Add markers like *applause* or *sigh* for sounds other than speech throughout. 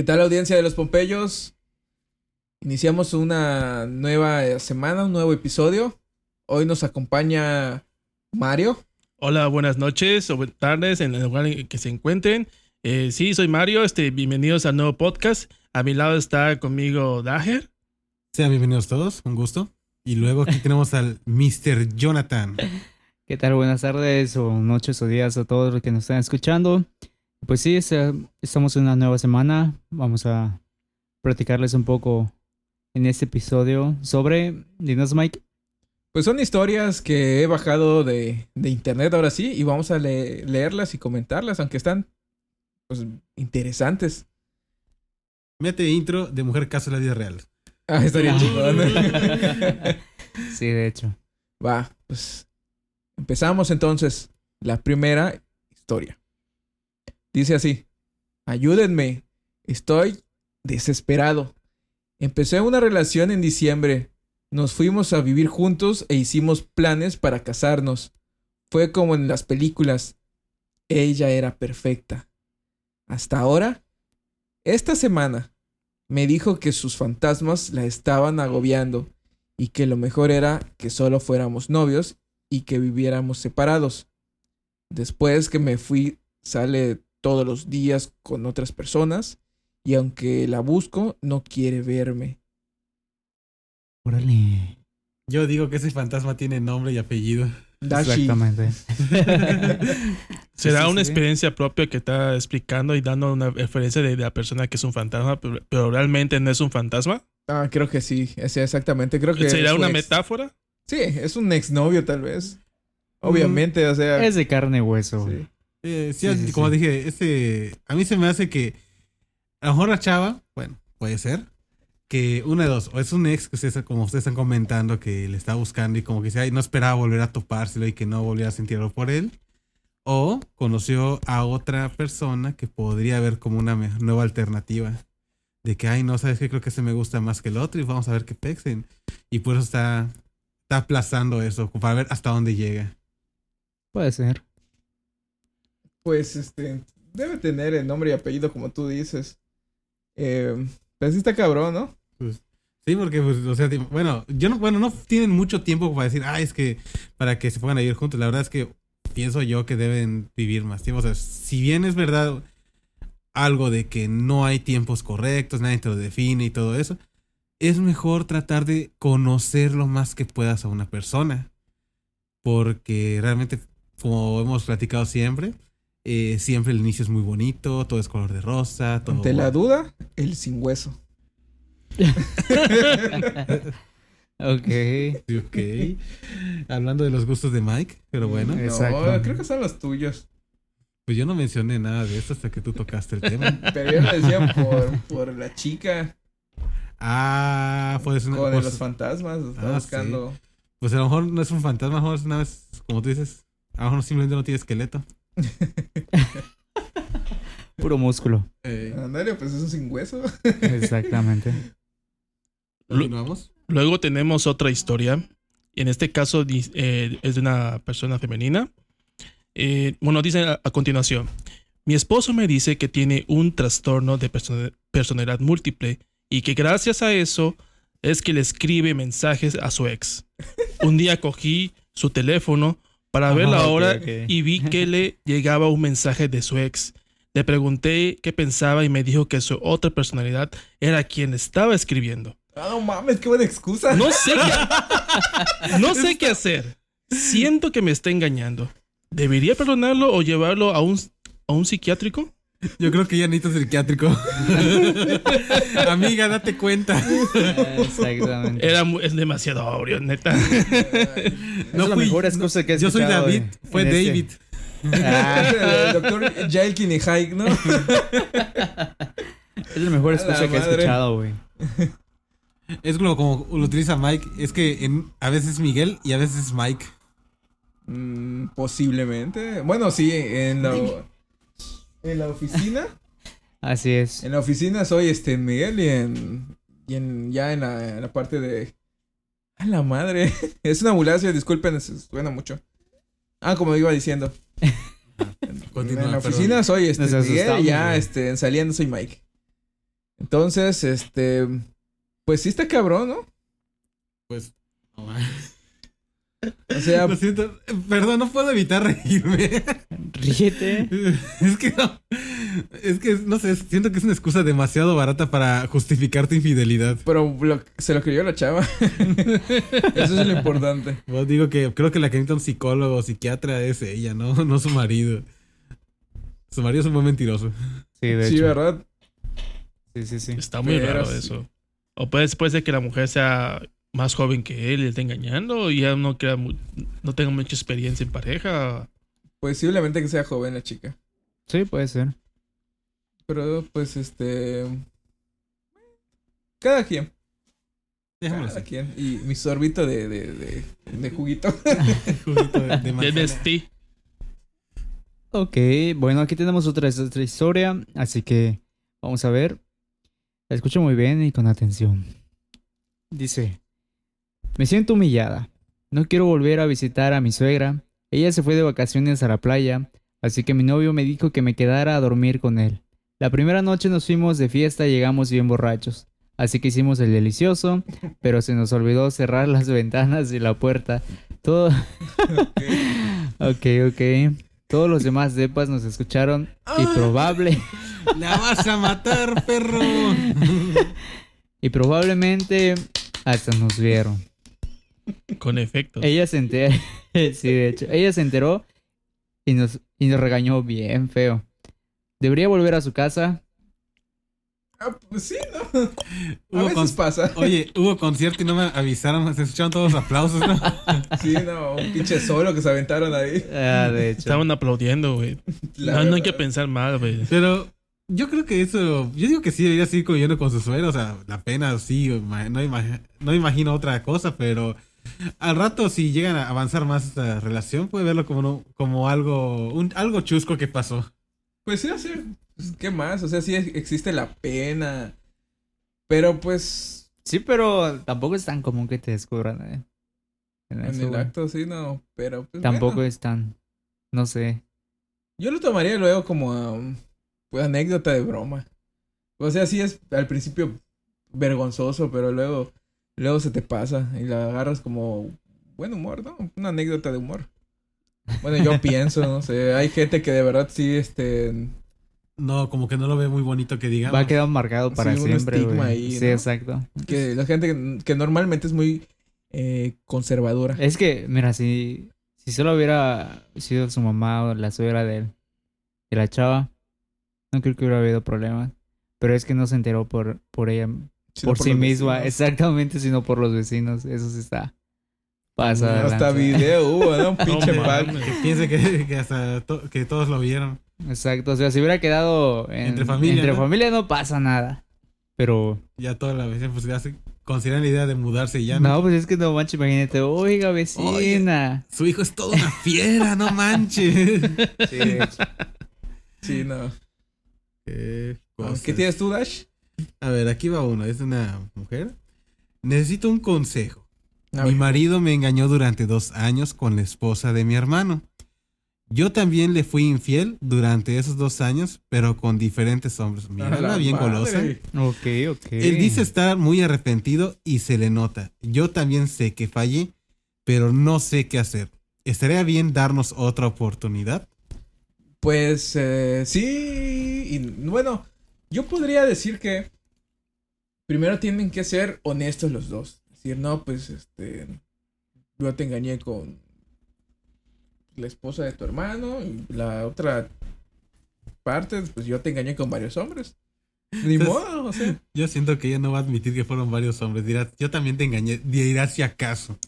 ¿Qué tal audiencia de los Pompeyos? Iniciamos una nueva semana, un nuevo episodio. Hoy nos acompaña Mario. Hola, buenas noches o buenas tardes en el lugar en que se encuentren. Eh, sí, soy Mario. Este, bienvenidos al nuevo podcast. A mi lado está conmigo Dager. Sean bienvenidos todos, un gusto. Y luego aquí *laughs* tenemos al Mr. Jonathan. ¿Qué tal? Buenas tardes o noches o días a todos los que nos están escuchando. Pues sí, eh, estamos en una nueva semana. Vamos a platicarles un poco en este episodio sobre, dinos Mike. Pues son historias que he bajado de, de internet ahora sí y vamos a le- leerlas y comentarlas, aunque están pues, interesantes. Mete intro de Mujer Caso en la vida real. Ah, estaría Ah. chingón. *laughs* Sí, de hecho. Va, pues empezamos entonces la primera historia. Dice así, ayúdenme, estoy desesperado. Empecé una relación en diciembre, nos fuimos a vivir juntos e hicimos planes para casarnos. Fue como en las películas. Ella era perfecta. Hasta ahora, esta semana, me dijo que sus fantasmas la estaban agobiando y que lo mejor era que solo fuéramos novios y que viviéramos separados. Después que me fui, sale todos los días con otras personas y aunque la busco, no quiere verme. Órale. Yo digo que ese fantasma tiene nombre y apellido. Dashi. Exactamente. *laughs* Será Sí, sí, una sí. experiencia propia que está explicando y dando una referencia de, de la persona que es un fantasma, pero, pero realmente no es un fantasma. Ah, creo que sí, exactamente, creo que ¿Será una ex. metáfora? Sí, es un exnovio tal vez. Obviamente, o sea, Es de carne y hueso. sí. Eh, sí, Sí, sí, como dije, ese, a mí se me hace que a lo mejor la chava, bueno, puede ser, que una de dos, o es un ex que ustedes, como ustedes están comentando, que le está buscando y como que dice, ay, no esperaba volver a topárselo y que no volviera a sentirlo por él. O conoció a otra persona que podría ver como una nueva alternativa. De que, ay, no, sabes que creo que ese me gusta más que el otro y vamos a ver qué pexen. Y por eso está, está aplazando eso, para ver hasta dónde llega. Puede ser. Pues este, debe tener el nombre y apellido como tú dices. Eh, pero sí está cabrón, ¿no? Sí, porque, pues, o sea, bueno, yo no, bueno, no tienen mucho tiempo para decir, ah, es que para que se a vivir juntos. La verdad es que pienso yo que deben vivir más tiempo. O sea, si bien es verdad algo de que no hay tiempos correctos, nadie te lo define y todo eso, es mejor tratar de conocer lo más que puedas a una persona. Porque realmente, como hemos platicado siempre, eh, siempre el inicio es muy bonito, todo es color de rosa, todo. Ante la duda, el sin hueso. Ok. Ok. Hablando de los gustos de Mike, pero bueno. No, Exacto. creo que son los tuyos. pues yo no mencioné nada de esto hasta que tú tocaste el tema. *laughs* Pero yo lo decía por, por la chica Ah, pues, una, con pues, los fantasmas. Está Ah, buscando. pues a lo mejor no es un fantasma, a lo mejor es una vez, como tú dices, a lo mejor simplemente no tiene esqueleto. *laughs* Puro músculo. Eh, Ándale, pues es un sin hueso. Exactamente. ¿Continuamos? Luego tenemos otra historia. Y en este caso eh, es de una persona femenina. Eh, bueno, dice a, a continuación. Mi esposo me dice que tiene un trastorno de persona- personalidad múltiple y que gracias a eso es que le escribe mensajes a su ex. Un día cogí su teléfono para ver la hora y vi que le llegaba un mensaje de su ex. Le pregunté qué pensaba y me dijo que su otra personalidad era quien estaba escribiendo. Ah, no mames, qué buena excusa. No sé qué, *laughs* no sé qué hacer. Siento que me está engañando. ¿Debería perdonarlo o llevarlo a un, a un psiquiátrico? Yo creo que ya necesito psiquiátrico. *laughs* Amiga, date cuenta. Exactamente. Era mu- es demasiado obvio, neta. No es la fui- mejor excusa que he Yo soy escuchado, David, fue este. David. Ah, el doctor Jailkin y Hike, ¿no? *laughs* es la mejor excusa la que he escuchado, güey. Es como, como lo utiliza Mike. Es que en- a veces es Miguel y a veces es Mike. Mm, posiblemente. Bueno, sí, en la, en la oficina. *laughs* Así es. En la oficina soy este Miguel y en, y en ya en la, en la parte de... A la madre. *laughs* Es una ambulancia, disculpen, suena mucho. Ah, como iba diciendo. *laughs* Continúa, en la perdón. oficina soy este Miguel y ya este, saliendo soy Mike. Entonces, este... Pues sí está cabrón, ¿no? Pues. no. O sea, Lo siento. Perdón, no puedo evitar reírme. Ríete. *laughs* Es que no. Es que, no sé, siento que es una excusa demasiado barata para justificar tu infidelidad. pero lo- se lo creyó la chava. *laughs* Eso es lo importante. Yo digo que creo que la que necesita un psicólogo o psiquiatra es ella, ¿no? No su marido. Su marido es un buen mentiroso. Sí, de Sí, hecho. ¿verdad? Sí, sí, sí. Está muy Pero raro sí. eso. O puede, puede ser que la mujer sea más joven que él y le esté engañando y ya no, crea mu- no tenga mucha experiencia en pareja. Posiblemente que sea joven la chica. Sí, puede ser. Pero pues este. Cada quien. Déjamelo Cada así. quien. Y mi sorbito de, de, de, de juguito. *laughs* Juguito de- de *laughs* De. Ok, bueno, aquí tenemos otra, otra historia, así que vamos a ver. La escucho muy bien y con atención. Dice, me siento humillada. No quiero volver a visitar a mi suegra. Ella se fue de vacaciones a la playa, así que mi novio me dijo que me quedara a dormir con él. La primera noche nos fuimos de fiesta y llegamos bien borrachos. Así que hicimos el delicioso, *laughs* pero se nos olvidó cerrar las ventanas y la puerta. Todo... *laughs* ok, ok. Todos los demás depas nos escucharon y probable ¡La vas a matar, perro! *laughs* y probablemente hasta nos vieron. Con efectos. Ella se enteró, *laughs* sí, de hecho, ella se enteró y nos, y nos regañó bien feo. Debería volver a su casa. Ah, pues sí, ¿no? *laughs* A Hubo veces con- pasa. Oye, hubo concierto y no me avisaron. Se escucharon todos los aplausos, ¿no? *laughs* Sí, no, un pinche solo que se aventaron ahí. Ah, de hecho. Estaban aplaudiendo, güey. No, no hay que pensar mal, güey. Pero yo creo que eso. Yo digo que sí debería seguir conviviendo con su suegro. O sea, la pena sí. no imagino otra cosa, pero. Al rato, si llegan a avanzar más esta relación, puede verlo como, no- como algo, un, algo chusco que pasó. Pues sí, así. Pues, ¿Qué más? O sea, sí existe la pena. Pero pues. Sí, pero tampoco es tan común que te descubran, ¿eh? En En eso, el acto sí, no. Pero pues. Tampoco bueno. es tan. No sé. Yo lo tomaría luego como um, pues, anécdota de broma. O sea, sí es al principio vergonzoso, pero luego, luego se te pasa y la agarras como buen humor, ¿no? Una anécdota de humor. Bueno, yo *laughs* pienso, no sé, hay gente que de verdad sí, este, No, como que no lo ve muy bonito que digamos. Va a quedar marcado para Sí, un siempre, estigma güey. ahí, Sí, ¿no? exacto. que la gente que, que normalmente es muy eh, conservadora. Es que, mira, si, si solo hubiera sido su mamá o la suegra de él, de la chava, no creo que hubiera habido problemas. Pero es que no se enteró por, por ella, sino por, sí misma, vecinos. exactamente, sino por los vecinos. Eso sí está. Pasa. Hasta video hubo, ¿no? Un *laughs* No pinche mames. pack. Que piense que, que hasta to- que todos lo vieron. Exacto. O sea, si hubiera quedado en- Entre familia, entre ¿no? familia no pasa nada. Pero, Ya toda la vez, pues ya se consideran la idea de mudarse y ya. no, pues es que no manches, imagínate, oiga, vecina. Su hijo es toda una fiera, no manches. *laughs* Sí. Sí, no. Qué. ¿Qué tienes tú, Dash? A ver, aquí va uno. Es una mujer. Necesito un consejo. A mi ver. marido me engañó durante dos años con la esposa de mi hermano. Yo también le fui infiel durante esos dos años, pero con diferentes hombres. Mira, la bien madre. golosa. Ok, ok. Él dice estar muy arrepentido y se le nota. Yo también sé que fallé, pero no sé qué hacer. ¿Estaría bien darnos otra oportunidad? Pues eh, sí, y bueno, yo podría decir que primero tienen que ser honestos los dos. Decir, no, pues, este, yo te engañé con la esposa de tu hermano y la otra parte, pues yo te engañé con varios hombres. Ni Entonces- modo, o sea. Yo siento que ella no va a admitir que fueron varios hombres. Dirá, yo también te engañé. Dirá si acaso.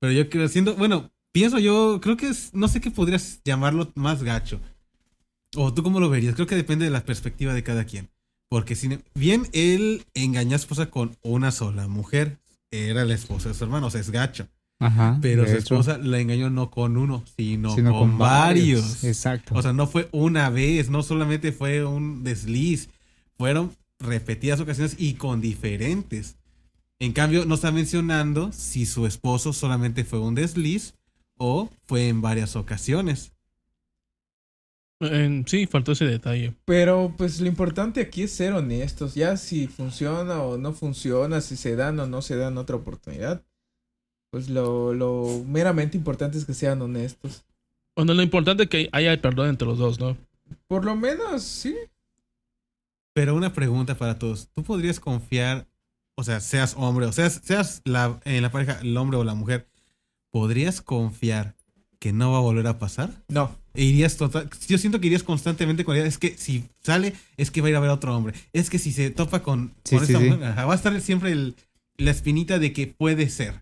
Pero yo creo, siento, bueno, pienso yo, creo que es, no sé qué podrías llamarlo más gacho. O tú cómo lo verías. Creo que depende de la perspectiva de cada quien. Porque si bien él engañó a su esposa con una sola mujer, era la esposa de su hermano, o sea, es gacho. Ajá. Pero su hecho, esposa la engañó no con uno, sino, sino con, varios. Exacto. O sea, no fue una vez, no solamente fue un desliz, fueron repetidas ocasiones y con diferentes. En cambio, no está mencionando si su esposo solamente fue un desliz o fue en varias ocasiones. Sí, faltó ese detalle. Pero pues lo importante aquí es ser honestos. Ya si funciona o no funciona, si se dan o no se dan otra oportunidad. Pues lo, lo meramente importante es que sean honestos. Bueno, lo importante es que haya el perdón entre los dos, ¿no? Por lo menos, sí. Pero una pregunta para todos. ¿Tú podrías confiar, o sea, seas hombre o seas, seas la, en la pareja, el hombre o la mujer, ¿podrías confiar que no va a volver a pasar? No. E irías total, yo siento que irías constantemente con ella. Es que si sale, es que va a ir a ver a otro hombre. Es que si se topa con, Sí, con sí, esa sí. mujer, ajá, va a estar siempre el- la espinita de que puede ser.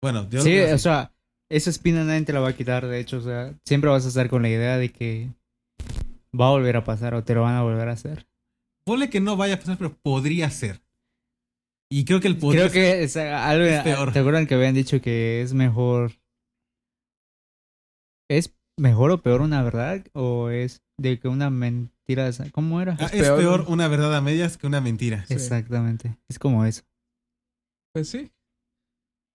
Bueno, yo Sí, o sea, esa espina nadie te la va a quitar, de hecho, o sea, siempre vas a estar con la idea de que va a volver a pasar o te lo van a volver a hacer. Ponle que no vaya a pasar, pero podría ser. Y creo que el podría Creo que es algo, es peor. ¿te acuerdan que habían dicho que es mejor es mejor o peor una verdad o es de que una mentira, ¿cómo era? Ah, es es peor. una verdad a medias que una mentira. Sí. Exactamente, es como eso. Pues sí.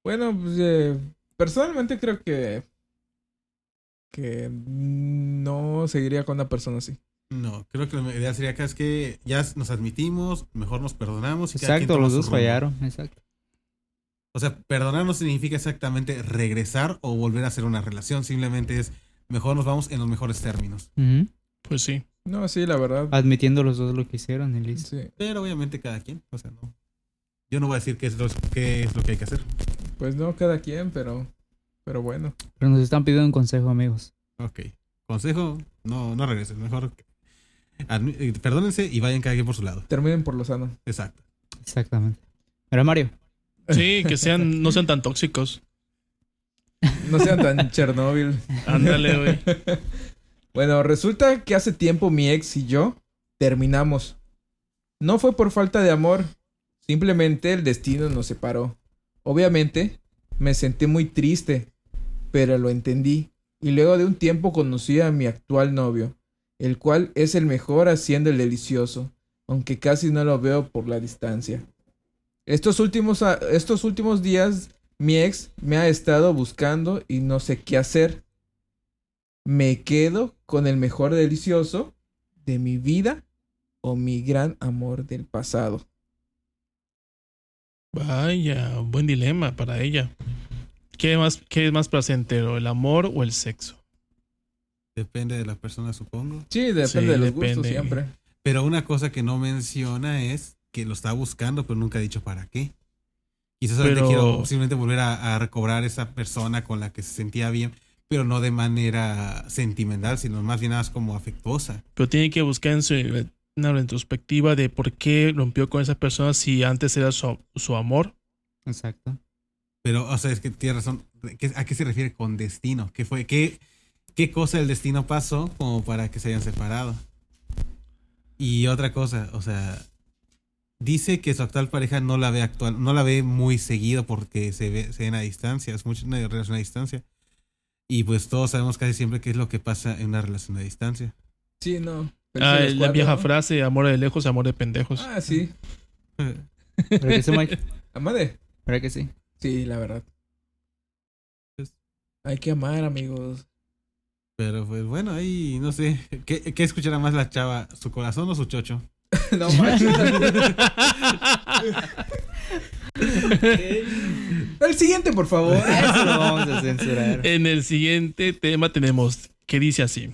Bueno, pues eh, personalmente creo que que no seguiría con una persona así. No, creo que la idea sería acá es que ya nos admitimos, mejor nos perdonamos. y cada quien Exacto, toma los dos rumbo. fallaron, exacto. O sea, perdonar no significa exactamente regresar o volver a hacer una relación. Simplemente es mejor nos vamos en los mejores términos. Pues sí. No, sí, la verdad. Admitiendo los dos lo que hicieron y listo. Sí. Pero obviamente cada quien. O sea, no. Yo no voy a decir qué es lo, qué es lo que hay que hacer. Pues no cada quien, pero pero bueno. Pero nos están pidiendo un consejo, amigos. Ok. Consejo, no, no regresen. Mejor admi- eh, perdónense y vayan cada quien por su lado. Terminen por lo sano. Exacto. Exactamente. Pero Mario, Sí, que sean, no sean tan tóxicos. No sean tan Chernóbil. Ándale, güey. Bueno, resulta que hace tiempo mi ex y yo terminamos. No fue por falta de amor, simplemente el destino nos separó. Obviamente, me sentí muy triste, pero lo entendí. Y luego de un tiempo conocí a mi actual novio, el cual es el mejor haciendo el delicioso, aunque casi no lo veo por la distancia. Estos últimos, a- estos últimos días, mi ex me ha estado buscando y no sé qué hacer me quedo con el mejor delicioso de mi vida o mi gran amor del pasado. Vaya, buen dilema para ella. ¿Qué, más, ¿Qué es más placentero, el amor o el sexo? Depende de la persona, supongo. Sí, depende Sí, de los depende. gustos siempre. Pero una cosa que no menciona es que lo está buscando, pero nunca ha dicho para qué. Quizás solamente Pero- quiero simplemente volver a, a recobrar esa persona con la que se sentía bien, pero no de manera sentimental, sino más bien nada más como afectuosa. Pero tiene que buscar en su, una retrospectiva de por qué rompió con esa persona si antes era su, su amor. exacto. Pero, o sea, es que tiene razón. ¿Qué- ¿A qué se refiere con destino? ¿Qué fue? ¿Qué, ¿Qué cosa del destino pasó como para que se hayan separado? Y otra cosa, o sea, dice que su actual pareja no la ve actual, no la ve muy seguido porque se ve, se ven a distancia, es mucho una relación a distancia. Y pues todos sabemos casi siempre qué es lo que pasa en una relación a distancia. Sí, no. Ah, la cuatro, vieja ¿no? frase, amor de lejos, amor de pendejos. Ah, sí. *laughs* ¿Verdad que sí, Mike? Amade. ¿Verdad que sí? Sí, la verdad. Pues- Hay que amar, amigos. Pero pues bueno, ahí no sé, ¿qué, qué escuchará más la chava? ¿Su corazón o su chocho? *laughs* no manches. El siguiente, por favor. Eso lo vamos a censurar. En el siguiente tema tenemos que dice así.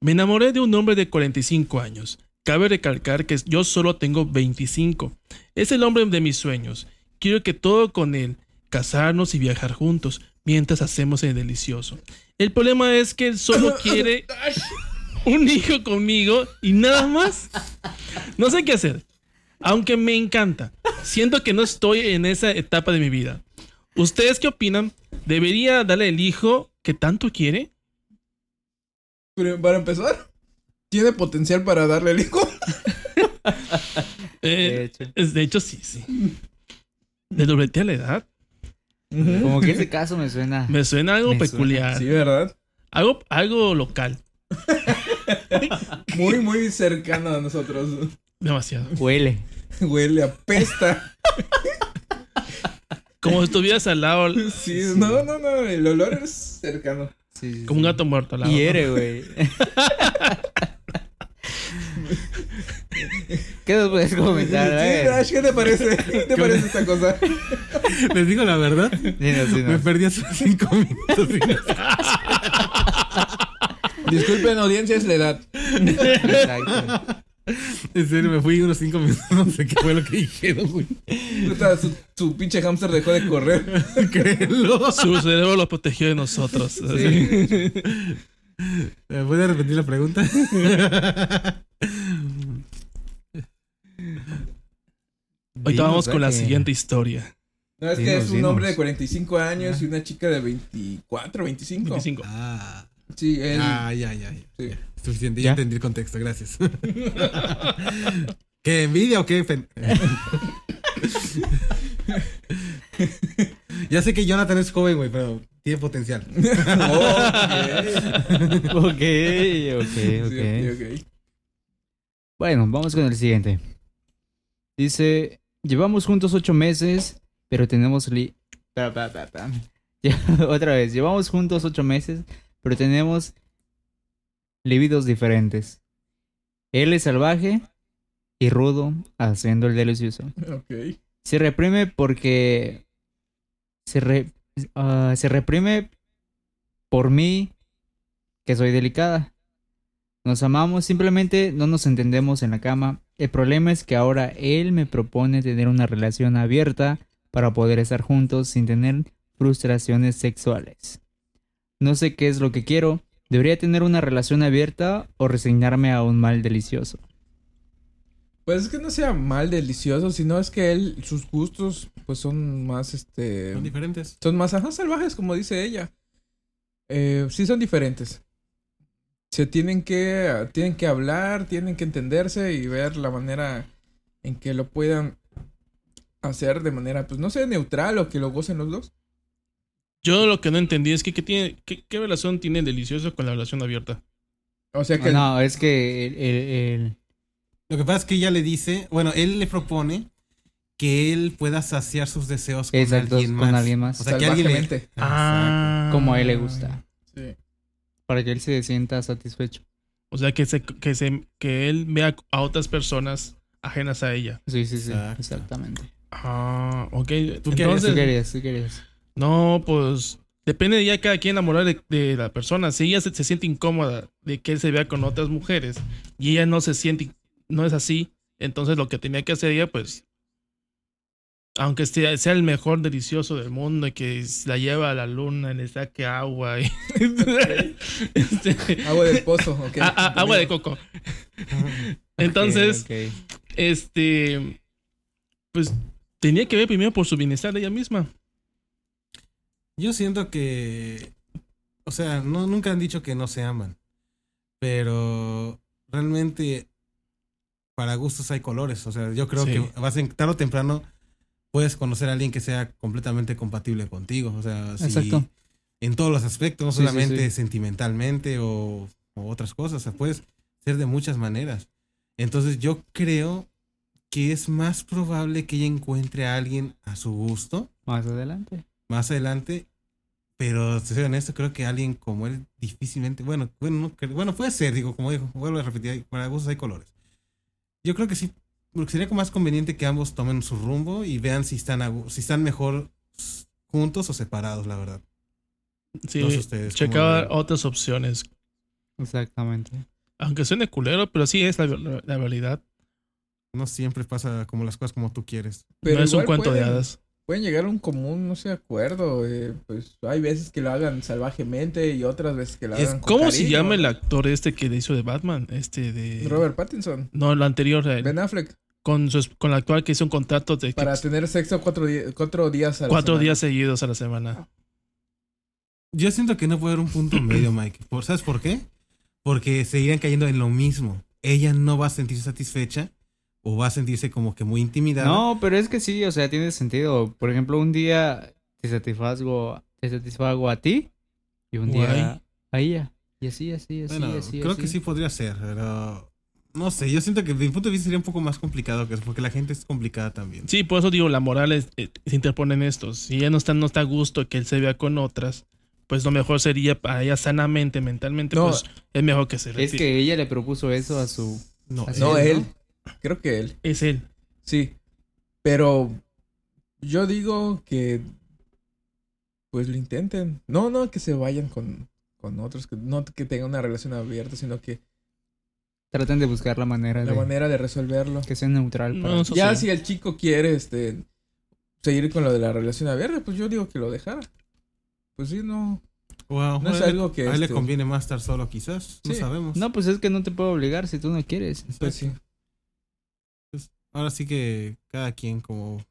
Me enamoré de un hombre de 45 años. Cabe recalcar que yo solo tengo 25. Es el hombre de mis sueños. Quiero que todo con él, casarnos y viajar juntos, mientras hacemos el delicioso. El problema es que él solo *coughs* quiere un *laughs* hijo conmigo y nada más. No sé qué hacer. Aunque me encanta. Siento que no estoy en esa etapa de mi vida. ¿Ustedes qué opinan? ¿Debería darle el hijo que tanto quiere? Pero para empezar, tiene potencial para darle el hijo. *laughs* Eh, De hecho. es- de hecho, sí, sí. ¿De dobletea la edad? Como que ese caso me suena. Me suena algo Me suena, peculiar. Sí, ¿verdad? Algo, algo local. *laughs* Muy, muy cercano a nosotros. Demasiado. Huele. Huele, apesta. Como si estuvieras al lado, Sí, no, no, no, el olor es cercano. Sí, sí, como un gato muerto al lado. Hiere, güey. ¿Qué nos puedes comentar? Sí. Ash, ¿qué te parece? ¿Qué te parece esta cosa? Les digo la verdad. Dinos, Me dinos. perdí hace cinco minutos. Disculpen, audiencia, es la edad. Exacto. *laughs* En serio, me fui unos cinco minutos. No sé qué fue lo que dijeron, güey. Su, su pinche hámster dejó de correr. *laughs* Créelo. Su cerebro lo protegió de nosotros. ¿Me puede repetir la pregunta? Ahorita vamos con la siguiente historia. No, es que es un dinos. hombre de 45 años y una chica de 24, 25. 25. Ah, Sí, él. ah, ya, ya. ya. Sí. Suficiente, ya, ¿Ya? entendí el contexto, gracias. *laughs* ¿Qué envidia o qué? *laughs* ya sé que Jonathan es joven, güey, pero tiene potencial. *laughs* Ok. Ok, ok, Sí, ok. ok, ok. Bueno, vamos con el siguiente. Dice, llevamos juntos ocho meses, pero tenemos li... Pa, pa, pa, pa. Ya, Otra vez, llevamos juntos ocho meses, pero tenemos libidos diferentes. Él es salvaje y rudo, haciendo el delicioso. Se reprime porque... Se, re- ah, se reprime por mí, que soy delicada. Nos amamos, simplemente no nos entendemos en la cama. El problema es que ahora él me propone tener una relación abierta para poder estar juntos sin tener frustraciones sexuales. No sé qué es lo que quiero. ¿Debería tener una relación abierta o resignarme a un mal delicioso? Pues es que no sea mal delicioso, sino es que él, sus gustos, pues son más, este... Son diferentes. Son más ajá, salvajes, como dice ella. Eh, sí son diferentes. Se tienen que, tienen que hablar, tienen que entenderse y ver la manera en que lo puedan hacer de manera, pues no sé, neutral o que lo gocen los dos. Yo lo que no entendí es que ¿qué, tiene, qué, qué relación tiene el delicioso con la relación abierta. O sea que... Ah, no, es que el- el- el, Lo que pasa es que ella le dice, bueno, él le propone que él pueda saciar sus deseos con Exacto, alguien con más. alguien más. O sea, que alguien le... Ah. como a él le gusta. Sí. Para que él se sienta satisfecho. O sea, que, se, que, se, que él vea a otras personas ajenas a ella. Sí, sí, sí. Exacto. Exactamente. Ah, ok. ¿Tú qué ¿Tú Entonces, querías? ¿Tú querías? No, pues depende de ya cada quien enamorar de, de la persona. Si ella se, se siente incómoda de que él se vea con otras mujeres y ella no se siente, no es así, entonces lo que tenía que hacer ella, pues, aunque sea, sea el mejor delicioso del mundo y que la lleva a la luna y le saque agua y *laughs* Este, Agua del pozo, ok. a- a- agua de coco. Entonces, Ok, ok. este, pues tenía que ver primero por su bienestar de ella misma. Yo siento que, o sea, no, nunca han dicho que no se aman, pero realmente para gustos hay colores. O sea, yo creo Sí. que vas en, tarde o temprano puedes conocer a alguien que sea completamente compatible contigo. O sea, si- Exacto. en todos los aspectos, no sí, solamente sí. sentimentalmente o, o otras cosas. O sea, puedes ser de muchas maneras. Entonces yo creo que es más probable que ella encuentre a alguien a su gusto Más adelante. más adelante. Pero, te soy honesto, creo que alguien como él difícilmente, bueno, bueno, bueno, puede ser, digo, como digo, vuelvo a repetir, para gustos hay colores. Yo creo que sí, porque sería más conveniente que ambos tomen su rumbo y vean si están, a si están mejor juntos o separados, la verdad. Sí, ustedes ven. otras opciones. Exactamente. Aunque suene culero, pero sí es la, la- la realidad. No siempre pasa como las cosas como tú quieres. Pero no es un cuento de hadas. Pueden llegar a un común, no sé, acuerdo. eh, pues hay veces que lo hagan salvajemente y otras veces que lo Es- hagan con ¿Cómo se llama el actor este que hizo de Batman? Este de. Robert Pattinson. No, lo anterior. él. Ben Affleck. Con, su, con el actual que hizo un contrato de que- Para tener sexo cuatro, días a la cuatro días seguidos a la semana. Yo siento que no puede haber un punto *clears throat* medio, Mike. ¿Por- ¿Sabes por qué? Porque seguirían cayendo en lo mismo. Ella no va a sentirse satisfecha o va a sentirse como que muy intimidada. No, pero es que sí, o sea, tiene sentido. Por ejemplo, un día te satisfago, te satisfago a ti y un día Guay. a ella. Y así, así, así, Bueno, así. creo así. que sí podría ser, pero no sé. Yo siento que desde mi punto de vista sería un poco más complicado que eso, porque la gente es complicada también. Sí, por eso digo, la moral es, eh, se interpone en esto. Si ella no está, no está a gusto que él se vea con otras, pues lo mejor sería para ella sanamente, mentalmente, No. pues es mejor que se Es retire. que ella le propuso eso a su... No, Así No, es, él. Creo que él. Es él. Sí. Pero yo digo que pues lo intenten. No, no que se vayan con, con otros, que no que tengan una relación abierta, sino que Traten de buscar la manera la de manera de resolverlo. que sea neutral. No, para- eso Ya si el chico quiere este seguir con lo de la relación abierta, pues yo digo que lo dejara. Pues sí, no. Wow, No es él- algo que, A él le este- conviene más estar solo, quizás. No sabemos. No, pues es que no te puedo obligar si tú no quieres. Pues sí. Ahora sí que cada quien como,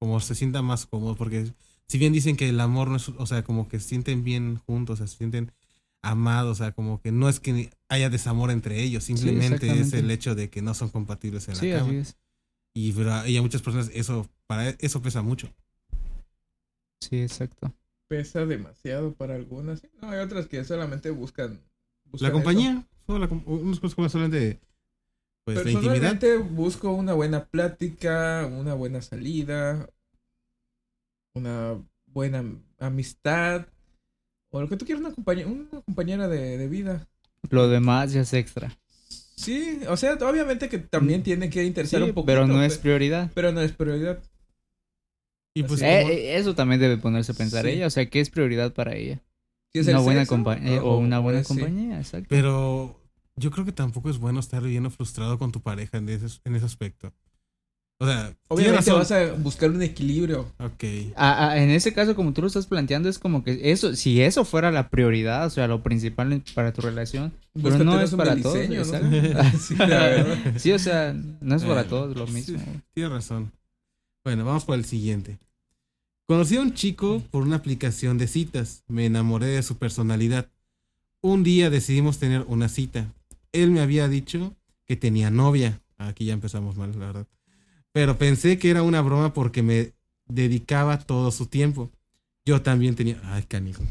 como se sienta más cómodo, porque si bien dicen que el amor no es, o sea, como que se sienten bien juntos, o sea, se sienten amados, o sea, como que no es que haya desamor entre ellos, simplemente es el hecho de que no son compatibles en Sí, la cama. así es. Y, pero- y a muchas personas eso, para eso pesa mucho. Sí, exacto. Pesa demasiado para algunas. No, hay otras que solamente buscan. buscan La eso. compañía, solo la com- unas cosas como solamente pues la intimidad. Personalmente busco una buena plática, una buena salida, una buena amistad, o lo que tú quieras, una, compañe- una compañera de, de vida. Lo demás ya es extra. Sí, o sea, obviamente que también tiene que interesar Mm. Sí, un poquito. pero no es prioridad. pero no es prioridad. Y pues. Eh, eh, eso también debe ponerse a pensar Sí. ella. O sea, ¿qué es prioridad para ella? Es una buena compañía o- o una buena compañía, exacto. pero yo creo que tampoco es bueno estar viviendo frustrado con tu pareja en ese, en ese aspecto. O sea, Obviamente vas a buscar un equilibrio. Ok. Ah, ah, en ese caso, como tú lo estás planteando, es como que eso, si eso fuera la prioridad, o sea, lo principal para tu relación, pero no es para todos. exacto. *laughs* Sí. *laughs* Sí, o sea, no es para Eh, todos lo sí, mismo. Tienes razón. Bueno, vamos por el siguiente. Conocí a un chico por una aplicación de citas. Me enamoré de su personalidad. Un día decidimos tener una cita. Él me había dicho que tenía novia. Aquí ya empezamos mal, la verdad. Pero pensé que era una broma porque me dedicaba todo su tiempo. Yo también tenía... Ay, canijo.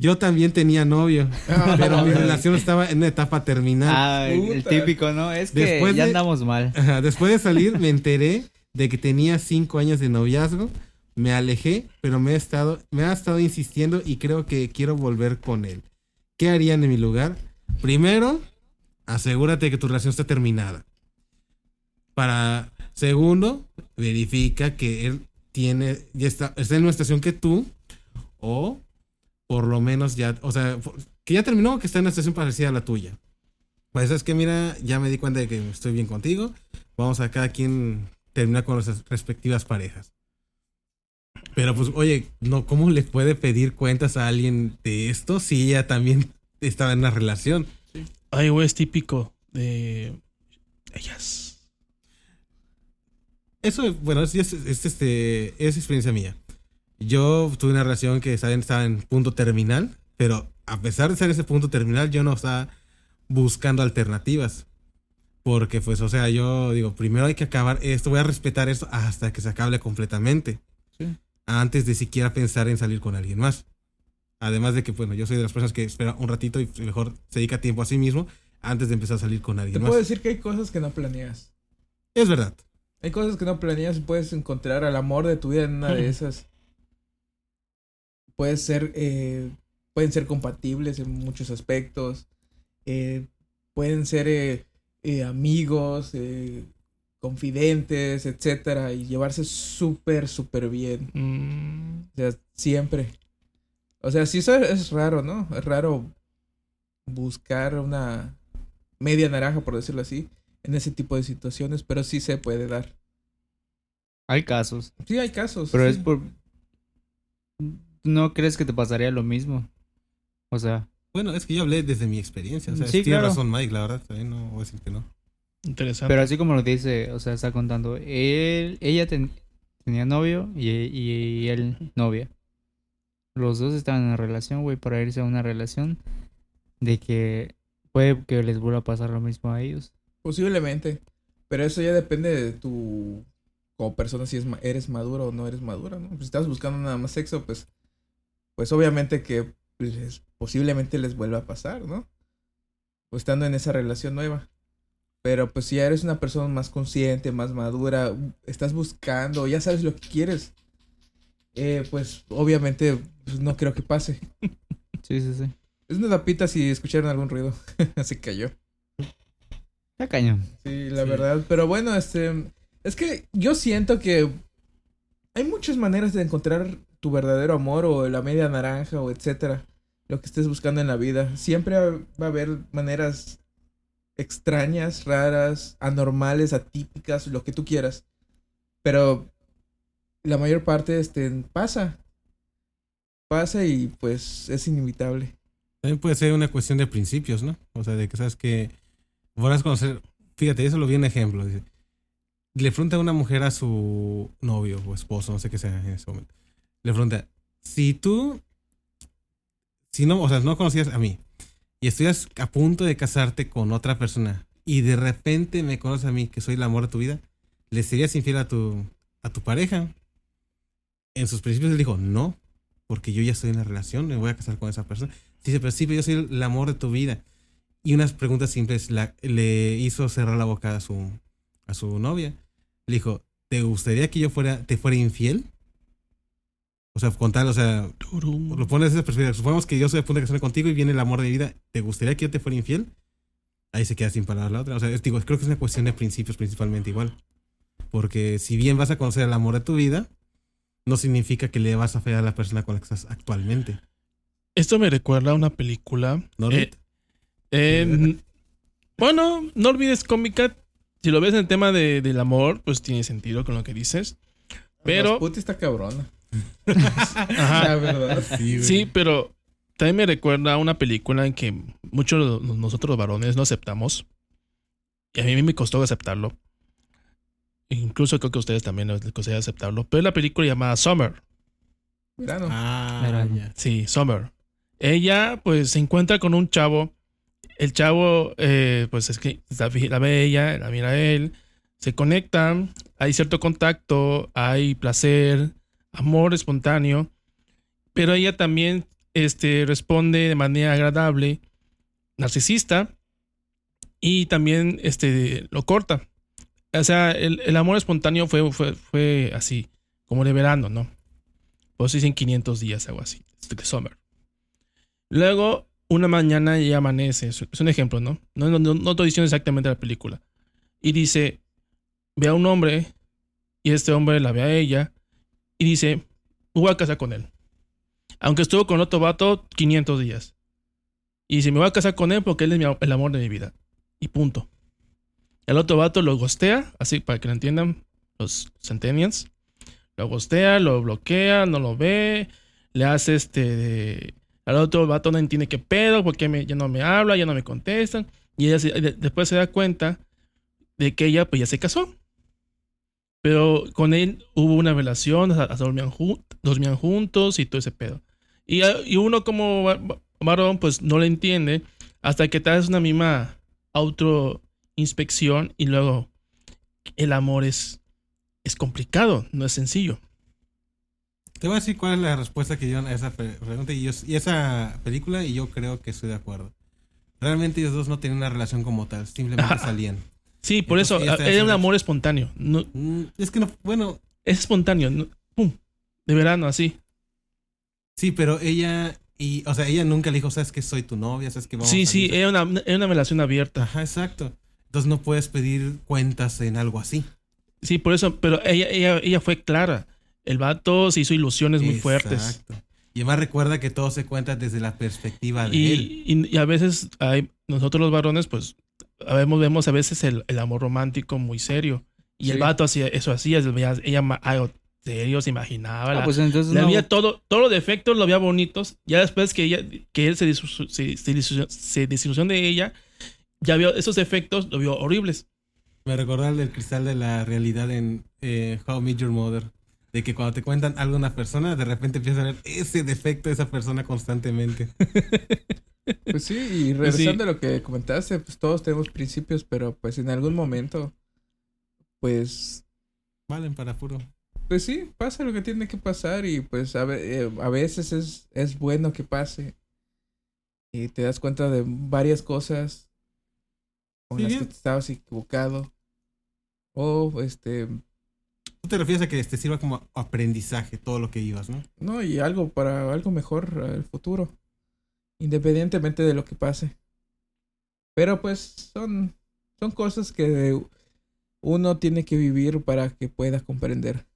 Yo también tenía novio. *laughs* Pero mi relación estaba en una etapa terminal. Ah, el típico, ¿no? Es que Después ya de- andamos mal. *laughs* Después de salir me enteré de que tenía cinco años de noviazgo. Me alejé, pero me, he estado, me ha estado insistiendo y creo que quiero volver con él. ¿Qué harían en mi lugar? Primero, asegúrate que tu relación está terminada. Para segundo, verifica que él tiene ya está, está en una estación que tú o por lo menos ya, o sea, que ya terminó, que está en una estación parecida a la tuya. Pues es que mira, ya me di cuenta de que estoy bien contigo. Vamos a cada quien terminar con nuestras respectivas parejas. Pero pues, oye, no, ¿cómo le puede pedir cuentas a alguien de esto si ella también *laughs* estaba en una relación? Ay, güey, es típico de ellas. Eso, bueno, es, es, es, este, es experiencia mía. Yo tuve una relación que ¿saben? estaba en punto terminal, pero a pesar de estar en ese punto terminal, yo no estaba buscando alternativas. Porque, pues, o sea, yo digo, primero hay que acabar esto, voy a respetar esto hasta que se acabe completamente. Sí. Antes de siquiera pensar en salir con alguien más. Además de que, bueno, yo soy de las personas que espera un ratito y mejor se dedica tiempo a sí mismo antes de empezar a salir con Te alguien puedo más. decir que hay cosas que no planeas. Es verdad. Hay cosas que no planeas y puedes encontrar al amor de tu vida en una de esas. Puede ser, eh, pueden ser compatibles en muchos aspectos. eh, pueden ser eh, eh, amigos, eh, confidentes, etcétera, y llevarse súper, súper bien. Mm, O sea, siempre. O sea, sí, eso es raro, ¿no? Es raro buscar una media naranja, por decirlo así, en ese tipo de situaciones, pero sí se puede dar. Hay casos. Sí, hay casos. Pero sí. es por. ¿No crees que te pasaría lo mismo? O sea, Bueno, es que yo hablé desde mi experiencia. O sea, Sí, tiene claro. razón Mike, la verdad. También no voy a decir que no. Interesante. pero así como lo dice, o sea, está contando. Él, ella ten- tenía novio y, y él novia. Los dos estaban en relación, güey, para irse a una relación de que puede que les vuelva a pasar lo mismo a ellos. Posiblemente. Pero eso ya depende de tu. Como persona, si es, eres maduro o no eres madura, ¿no? Si estás buscando nada más sexo, pues. Pues obviamente que pues, posiblemente les vuelva a pasar, ¿no? O estando en esa relación nueva. Pero pues si ya eres una persona más consciente, más madura, estás buscando, ya sabes lo que quieres. eh, pues obviamente pues, no creo que pase. Sí, sí, sí. Es una tapita si escucharon algún ruido. *laughs* Se cayó. Cañón. Sí, la Sí. verdad. Pero bueno, este. Es que yo siento que hay muchas maneras de encontrar tu verdadero amor o la media naranja o etcétera. Lo que estés buscando en la vida. Siempre va a haber maneras extrañas, raras, anormales, atípicas, lo que tú quieras. Pero la mayor parte este, pasa. Pasa y pues es inevitable. También puede ser una cuestión de principios, ¿no? O sea, de que sabes que podrás conocer. Fíjate, eso lo vi en ejemplo. Dice, le pregunta a una mujer a su novio o esposo, no sé qué sea en ese momento. Le pregunta, si tú, si no, o sea, no conocías a mí y estuvieras a punto de casarte con otra persona y de repente me conoces a mí, que soy el amor de tu vida, ¿le serías infiel a tu, a tu pareja? En sus principios él dijo, no, porque yo ya estoy en la relación, me voy a casar con esa persona. Dice, pero sí, pero yo soy el amor de tu vida. Y unas preguntas simples la- le hizo cerrar la boca a su, a su novia. Le dijo, ¿te gustaría que yo fuera, te fuera infiel? O sea, con tal, o sea, lo pones esa perspectiva. Supongamos que yo soy a punto de casarme contigo y viene el amor de mi vida. ¿Te gustaría que yo te fuera infiel? Ahí se queda sin palabras la otra. O sea, es- digo, creo que es una cuestión de principios principalmente igual. Porque si bien vas a conocer el amor de tu vida, no significa que le vas a fallar a la persona con la que estás actualmente. Esto me recuerda a una película. ¿No? Eh, eh, bueno, no olvides cómica. Si lo ves en el tema de- del amor, pues tiene sentido con lo que dices. Pero, Puta está cabrona. *laughs* ajá, La verdad. Sí, güey. sí, pero también me recuerda a una película en que muchos de nosotros los varones no aceptamos. Y a mí me costó aceptarlo. Incluso creo que a ustedes también les costó aceptarlo. Pero es la película llamada Summer. Verano. Ah. Sí, Summer. Ella, pues, se encuentra con un chavo. El chavo, eh, pues, es que la, la ve ella, la mira él. Se conectan. Hay cierto contacto. Hay placer. Amor espontáneo. Pero ella también, este, responde de manera agradable. Narcisista. Y también, este, lo corta. O sea, el, el amor espontáneo fue, fue, fue así. Como de verano, ¿no? Pues dicen 500 días, algo así. Este, Summer. Luego, una mañana ella amanece. Es un ejemplo, ¿no? No, no, no, exactamente la película. Y dice, ve a un hombre y este hombre la ve a ella y dice, voy a casar con él. Aunque estuvo con otro vato 500 días. Y dice, me voy a casar con él porque él es el amor de mi vida. Y punto. El otro vato lo gostea, así para que lo entiendan los centennials. Lo gostea, lo bloquea, no lo ve, le hace este... de- al otro vato no entiende qué pedo, porque ya no me habla, ya no me contestan. Y ella se- de- después se da cuenta de que ella pues ya se casó. Pero con él hubo una relación, hasta, dormían, dormían juntos y todo ese pedo. Y, uno como va- va- varón pues no le entiende hasta que te una misma autoinspección y luego el amor es, es complicado, no es sencillo. Te voy a decir cuál es la respuesta que dieron a esa pre- pregunta y, yo- y esa película y yo creo que estoy de acuerdo. Realmente ellos dos no tenían una relación como tal, simplemente Ajá. *laughs* salían. Sí, por Entonces, eso era un amor espontáneo. No, Mm, Es que no, bueno, es espontáneo. no- pum, de verano, así. sí, pero ella, y, o sea, ella nunca le dijo, sabes que soy tu novia, sabes que vamos Sí, a sí, salir?" era una, era una relación abierta. Ajá, exacto. Entonces no puedes pedir cuentas en algo así. Sí, por eso, pero ella, ella, ella fue clara. El vato se hizo ilusiones muy fuertes. Exacto. Y además recuerda que todo se cuenta desde la perspectiva de él. Y, y, y a veces hay, nosotros los varones, pues, vemos, vemos a veces el, el amor romántico muy serio. Y el vato hacía eso hacía, ella, ella serio, se imaginaba. Ah, la- pues entonces le no. había todo, todos los defectos, lo había bonitos. Ya después que, ella, que él se, se, se se desilusionó de ella, ya vio esos defectos, lo vio horribles. Me recordó el del cristal de la realidad en eh, How I Met Your Mother. De que cuando te cuentan algo de una persona, de repente empiezas a ver ese defecto de esa persona constantemente. *laughs* Pues sí, y regresando a lo que comentaste, pues todos tenemos principios, pero pues en algún momento, pues, Valen para puro. pues sí, pasa lo que tiene que pasar y pues a, ve- eh, a veces es, es bueno que pase. Y te das cuenta de varias cosas con Sí, las que te estabas equivocado. O este, Tú te refieres a que te sirva como aprendizaje todo lo que ibas, ¿no? no, y algo para algo mejor al futuro. Independientemente de lo que pase. Pero pues son, son cosas que uno tiene que vivir para que pueda comprender.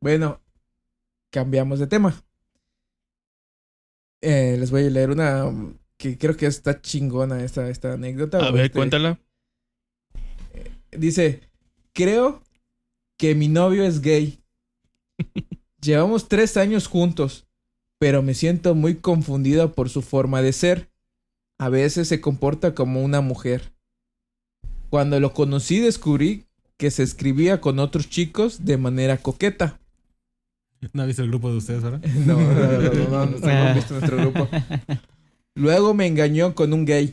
Bueno, cambiamos de tema. Eh, les voy a leer una que creo que está chingona esta, esta anécdota. A ver, este- cuéntala. Dice, creo que mi novio es gay. Llevamos tres años juntos, pero me siento muy confundida por su forma de ser. A veces se comporta como una mujer. Cuando lo conocí descubrí que se escribía con otros chicos de manera coqueta. ¿No has visto el grupo de ustedes, verdad? No, no, no, no, no, no, no hemos visto nuestro grupo. Luego me engañó con un gay.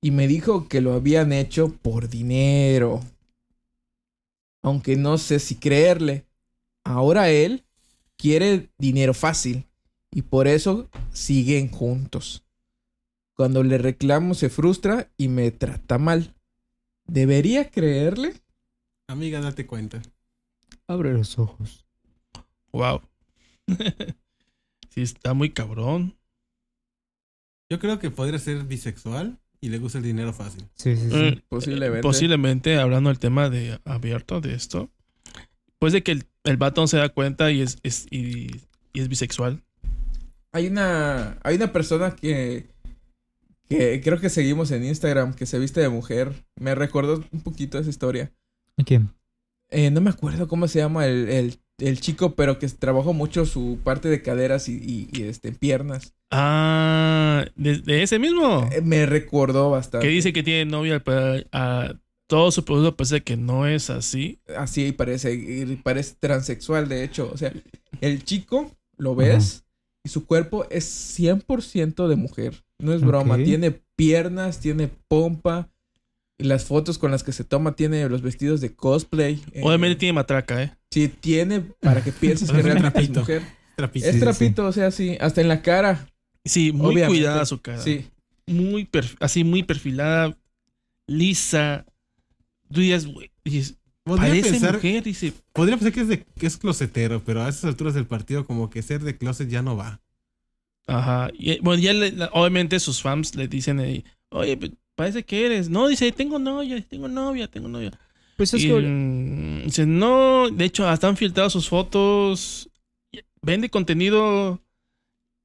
Y me dijo que lo habían hecho por dinero. Aunque no sé si creerle. Ahora él quiere dinero fácil. Y por eso siguen juntos. Cuando le reclamo se frustra y me trata mal. ¿Debería creerle? Amiga, date cuenta. Abre los ojos. Wow. *laughs* sí, está muy cabrón. Yo creo que podría ser bisexual y le gusta el dinero fácil. Sí, sí, sí. Mm, Posiblemente. eh, Posiblemente, hablando del tema de abierto de esto, pues de que el, el vato no se da cuenta y es, es- y, y es bisexual. Hay una, hay una persona que, que creo que seguimos en Instagram que se viste de mujer. Me recordó un poquito esa historia. ¿Quién? Eh, no me acuerdo cómo se llama el, el, el chico, pero que trabajó mucho su parte de caderas y, y, y, este, piernas. Ah, de, de ese mismo. Eh, me recordó bastante. Que dice que tiene novia, pero a todo su producto parece que no es así. Así parece, y parece transexual, de hecho. O sea, *laughs* el chico, lo ves, y su cuerpo es 100% de mujer. No es broma. Tiene piernas, tiene pompa. Las fotos con las que se toma tiene los vestidos de cosplay. eh, Obviamente tiene matraca, ¿eh? Sí, tiene para que pienses que *laughs* realmente es mujer. Trapito. Es sí, trapito, o sea, sí. Hasta en la cara. Sí, muy Obviamente. cuidada su cara. Sí. Muy así, muy perfilada, lisa. Tú dices, güey, dices, parece pensar, mujer, dice. podría pensar que es, de, que es closetero, pero a esas alturas del partido como que ser de closet ya no va. Ajá. Y, eh, bueno, ya le- la- obviamente sus fans le dicen, ahí, oye, pues, parece que eres. No, dice, tengo novia, tengo novia, tengo novia. Pues es Y, que mm, dice, no, de hecho, hasta han filtrado sus fotos. Vende contenido.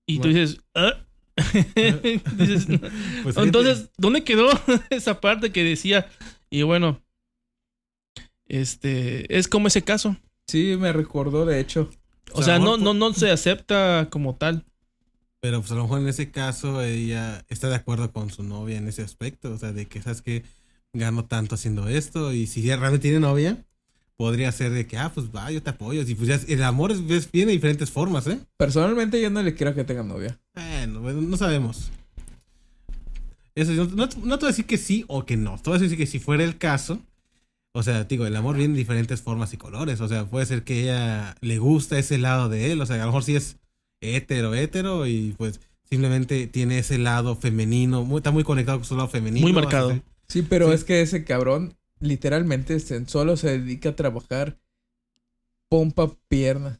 Y tú dices, "Ah". *laughs* *laughs* Dices, Pues fíjate, Entonces, ¿dónde quedó *laughs* esa parte que decía? Y bueno, este, es como ese caso. Sí, me recordó, de hecho. O O sea, sea, no, no, no se acepta como tal. Pero pues a lo mejor en ese caso ella está de acuerdo con su novia en ese aspecto. O sea, de que, ¿sabes que Gano tanto haciendo esto. Y si ella realmente tiene novia, podría ser de que, ah, pues va, yo te apoyo. Y pues ya el amor es, es- viene de diferentes formas, ¿eh? Personalmente yo no le quiero que tenga novia. Bueno, bueno, no sabemos. Eso, no, no, no te voy a decir que sí o que no. Te voy a decir que si fuera el caso, o sea, digo, el amor viene en diferentes formas y colores. O sea, puede ser que ella le gusta ese lado de él. O sea, a lo mejor sí es hetero, hetero y pues simplemente tiene ese lado femenino. Muy, está muy conectado con su lado femenino. Muy marcado. sí. Sí, pero Sí. es que ese cabrón literalmente solo se dedica a trabajar pompa pierna.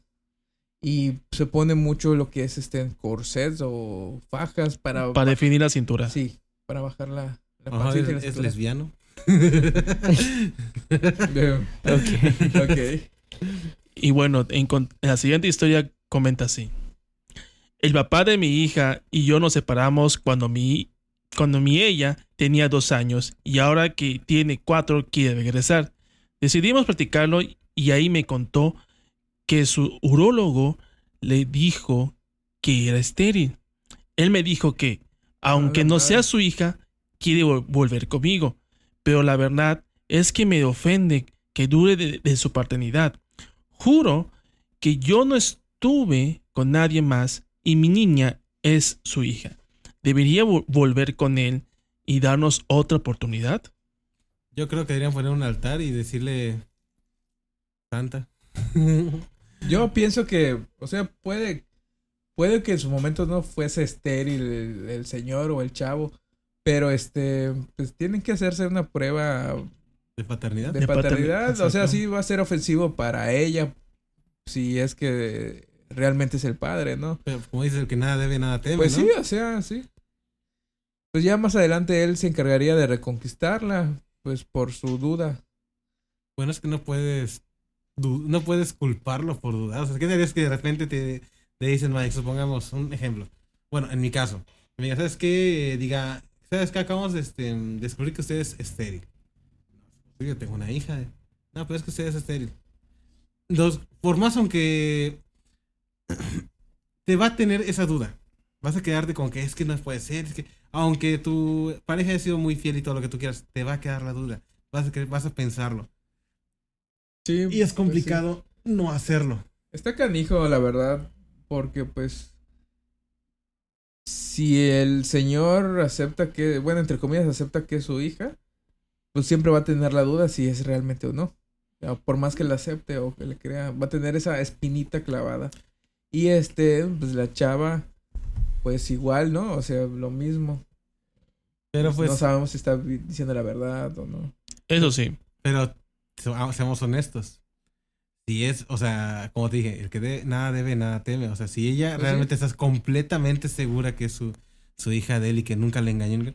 Y se pone mucho lo que es este corsets o fajas para, Para definir la cintura. sí, para bajar la, la pancita y la es, es lesbiano. *laughs* *laughs* ok. *laughs* ok. Y bueno, en la siguiente historia comenta así. El papá de mi hija y yo nos separamos cuando mi, cuando mi ella tenía dos años y ahora que tiene cuatro quiere regresar. Decidimos practicarlo y ahí me contó que su urólogo le dijo que era estéril. Él me dijo que, aunque no sea su hija, quiere vol- volver conmigo, pero la verdad es que me ofende que dure de, de su paternidad. Juro que yo no estuve con nadie más y mi niña es su hija. ¿Debería vo- volver con él y darnos otra oportunidad? Yo creo que deberían poner un altar y decirle Santa. *laughs* Yo pienso que, o sea, puede, puede que en su momento no fuese estéril el, el señor o el chavo, pero este, pues tienen que hacerse una prueba ¿De paternidad? de De paternidad. paternidad, O sea, sí va a ser ofensivo para ella si es que realmente es el padre, ¿no? Pero como dices, el que nada debe, nada teme, Pues ¿no? sí, o sea, sí. Pues ya más adelante él se encargaría de reconquistarla, pues por su duda. Bueno, es que no puedes no puedes culparlo por dudar. O sea, ¿qué dirías que de repente te, te dicen, Mike, supongamos un ejemplo? Bueno, en mi caso, me diga, ¿sabes qué? Diga, ¿sabes qué? Acabamos de este, descubrir que usted es estéril. Sí, yo tengo una hija. No, pero es que usted es estéril. Dos, por más aunque te va a tener esa duda. Vas a quedarte con que es que no puede ser, es que aunque tu pareja haya sido muy fiel y todo lo que tú quieras, te va a quedar la duda. Vas a, vas a pensarlo. Sí. Y es pues, complicado no hacerlo. Está canijo, la verdad, porque pues si el señor acepta que, bueno, entre comillas, acepta que es su hija, pues siempre va a tener la duda si es realmente o no. Por más que la acepte o que le crea, va a tener esa espinita clavada. Y este, pues la chava, pues igual, ¿no? O sea, lo mismo. Pero pues, no sabemos si está diciendo la verdad o no. Eso sí. pero se- seamos honestos. Si es, o sea, como te dije, el que de- nada debe, nada teme. O sea, si ella Pues realmente estás completamente segura que es su, su hija de él y que nunca le engañó,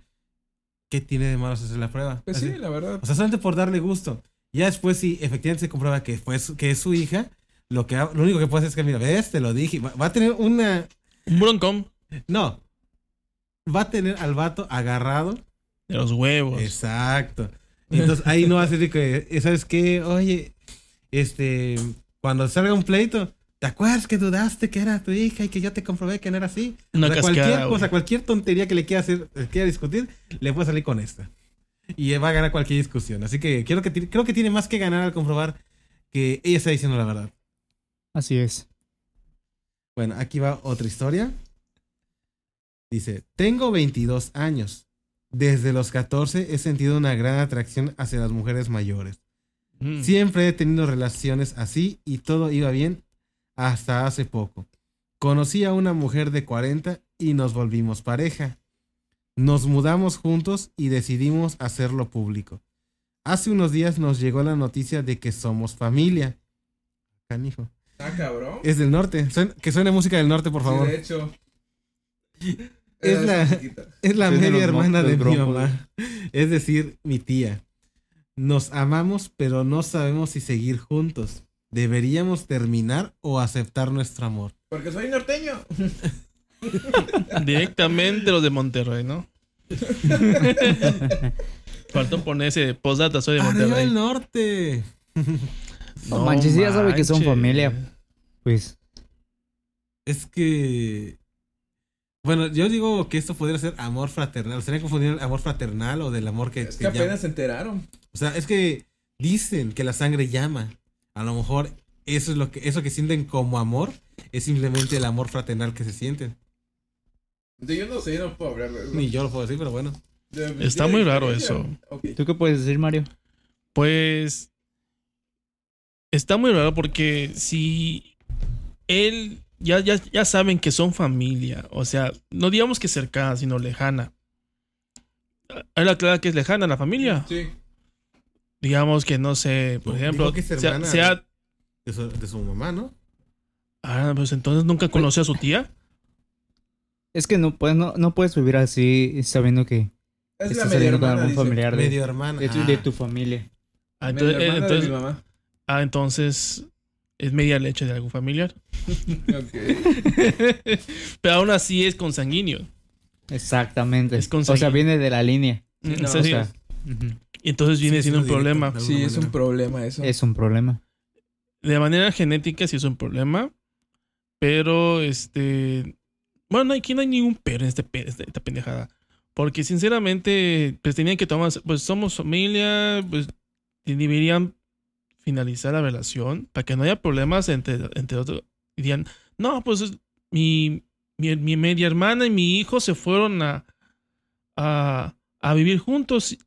¿qué tiene de malo hacer la prueba? Pues Así- sí, la verdad. O sea, solamente por darle gusto. Ya después, si efectivamente se comprueba que, fue su- que es su hija, lo, que, lo único que puede hacer es que, mira, ves, te lo dije. Va, va a tener una. Un broncón No. Va a tener al vato agarrado. de los huevos. Exacto. Entonces ahí no va a ser que, eh, ¿sabes qué? Oye, este. Cuando salga un pleito, ¿te acuerdas que dudaste que era tu hija y que yo te comprobé que no era así? Una O sea, cascada, cualquier cosa, cualquier tontería que le quiera hacer, eh, quiera discutir, le puede salir con esta. Y va a ganar cualquier discusión. Así que creo que, creo que tiene más que ganar al comprobar que ella está diciendo la verdad. Así es. Bueno, aquí va otra historia. Dice, tengo 22 años. Desde los 14 he sentido una gran atracción hacia las mujeres mayores. Mm. Siempre he tenido relaciones así y todo iba bien hasta hace poco. Conocí a una mujer de 40 y nos volvimos pareja. Nos mudamos juntos y decidimos hacerlo público. Hace unos días nos llegó la noticia de que somos familia. Canijo. Ah, cabrón. Es del norte. Suen- que suene música del norte, por favor. Sí, de hecho. Es la-. *laughs* Es la de media hermana de mi mamá. Es decir, mi tía. Nos amamos, pero no sabemos si seguir juntos. ¿Deberíamos terminar o aceptar nuestro amor? Porque soy norteño. *laughs* Directamente los de Monterrey, ¿no? *laughs* Faltó ponerse postdata, soy de ¡Arriba Monterrey. el norte! No manches, ya sabe que son familia. Pues, Es que. Bueno, yo digo que esto podría ser amor fraternal. ¿Sería confundir el amor fraternal o del amor que, Es que que llama? apenas se enteraron. O sea, es que dicen que la sangre llama. A lo mejor eso es lo que eso que sienten como amor es simplemente el amor fraternal que se sienten. Yo no sé, no puedo hablar de eso. Ni yo lo puedo decir, pero bueno. Está muy raro eso. ¿tú qué puedes decir, Mario? Pues está muy raro porque si él ya, ya, ya saben que son familia, o sea, no digamos que cercana, sino lejana. Él aclara que es lejana la familia. Sí. Digamos que no sé, por Dijo ejemplo, que es sea, hermana. sea- De su, de su mamá, ¿no? ah, pues entonces nunca conoció a su tía. Es que no, puedes, no, no puedes vivir así sabiendo que Es la estás saliendo con hermana, algún dice. familiar de, Medio hermana. de tu, Ah, de tu familia. Ah, Media entonces, eh, hermana de entonces- mi mamá. ah, entonces es media leche de algún familiar. *laughs* Ok. *laughs* Pero aún así es consanguíneo. Exactamente. Es o sea, viene de la línea. Mm, no, sí, O sea, Y entonces viene Sí, siendo un directo. problema. Sí, es un problema eso. es un problema. De manera genética sí es un problema. Pero este. Bueno, aquí no hay ningún pero en este, este- esta pendejada. Porque sinceramente, pues tenían que tomar. Pues somos familia, pues deberían finalizar la relación para que no haya problemas entre, entre otros. Dirían, no, pues es- mi, mi, mi media hermana y mi hijo se fueron a, a, a vivir juntos.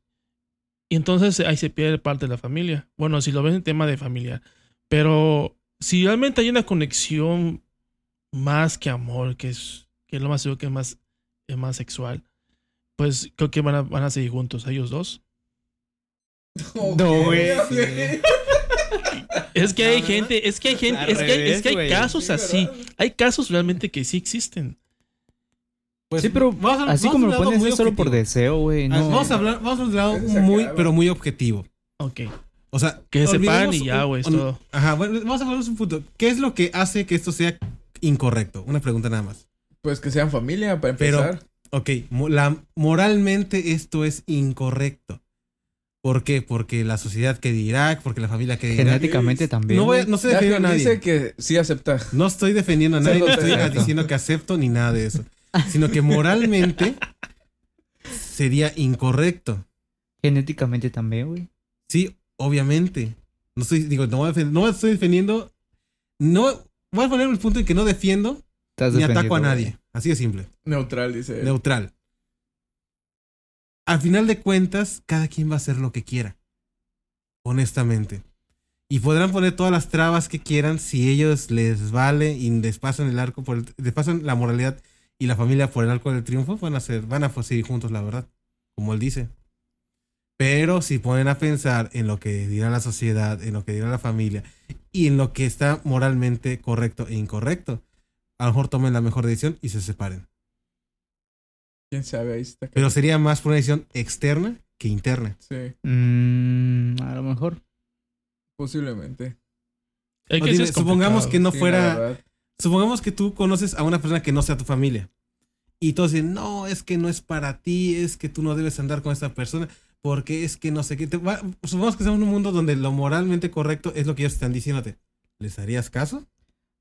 Y entonces ahí se pierde parte de la familia. Bueno, si lo ves en tema de familia. Pero si realmente hay una conexión más que amor, que es, que es lo más seguro que es más, es más sexual, pues creo que van a, van a seguir juntos ellos dos. No, güey. Es que hay gente, es que hay gente, Al es que hay, es revés, que hay güey. casos Sí, así. ¿verdad? Hay casos realmente que sí existen. Pues, sí, pero vamos a- así vamos como a un lo lado pones muy es solo por objetivo. deseo, güey. Ah, No. Vamos a hablar, vamos a un lado se muy, acaba. pero muy objetivo. Ok. O sea, Que se separen olvidemos y ya, un- güey, es un- todo. Ajá, bueno, vamos a hablar un punto. ¿Qué es lo que hace que esto sea incorrecto? Una pregunta nada más. Pues que sean familia, para Pero- empezar. Ok, mo- la, moralmente esto es incorrecto. ¿Por qué? Porque la sociedad que dirá, porque la familia que dirá. Genéticamente también. No, voy no estoy defendiendo a nadie. dice que sí acepta. No estoy defendiendo a nadie, no estoy exacto. diciendo que acepto ni nada de eso. Sino que moralmente sería incorrecto. Genéticamente también, güey. Sí, obviamente. No estoy, digo, no, voy a no estoy defendiendo. No, voy a poner el punto en que no defiendo ni ataco a nadie. Así de simple. Neutral, dice. él. Neutral. Al final de cuentas, cada quien va a hacer lo que quiera. Honestamente. Y podrán poner todas las trabas que quieran si ellos les vale y les pasan el arco por el, la moralidad y la familia por el arco del triunfo, van a ser, van a seguir juntos, la verdad. Como él dice. Pero si ponen a pensar en lo que dirá la sociedad, en lo que dirá la familia y en lo que está moralmente correcto e incorrecto, a lo mejor tomen la mejor decisión y se separen. ¿Quién sabe? Ahí está. Pero sería más por una decisión externa que interna. Sí. Mm, a lo mejor. posiblemente. Es que sí dime, es supongamos que no Sí, fuera. Supongamos que tú conoces a una persona que no sea tu familia. Y todos dicen, no, es que no es para ti, es que tú no debes andar con esta persona, porque es que no sé qué. Te va- Supongamos que estamos en un mundo donde lo moralmente correcto es lo que ellos están diciéndote. ¿Les harías caso?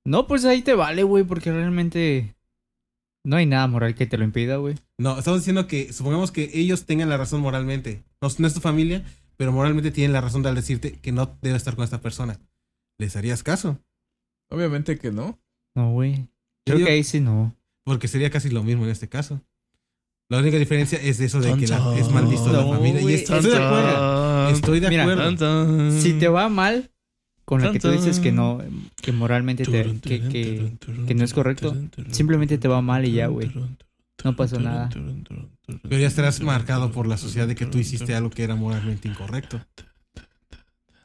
No, pues ahí te vale, güey, porque realmente no hay nada moral que te lo impida, güey. No, estamos diciendo que supongamos que ellos tengan la razón moralmente. No, no es tu familia, pero moralmente tienen la razón de al decirte que no debes estar con esta persona. ¿Les harías caso? Obviamente que no. No, güey. Creo que ahí sí no. Porque sería casi lo mismo en este caso. La única diferencia es eso de que la- es mal visto de la No, familia. Y estoy de acuerdo. Estoy de acuerdo. Si te va mal, con la que tú dices que no, que moralmente te, que, que, que no es correcto, simplemente te va mal y ya, güey. No pasó nada. Pero ya estarás marcado por la sociedad de que tú hiciste algo que era moralmente incorrecto.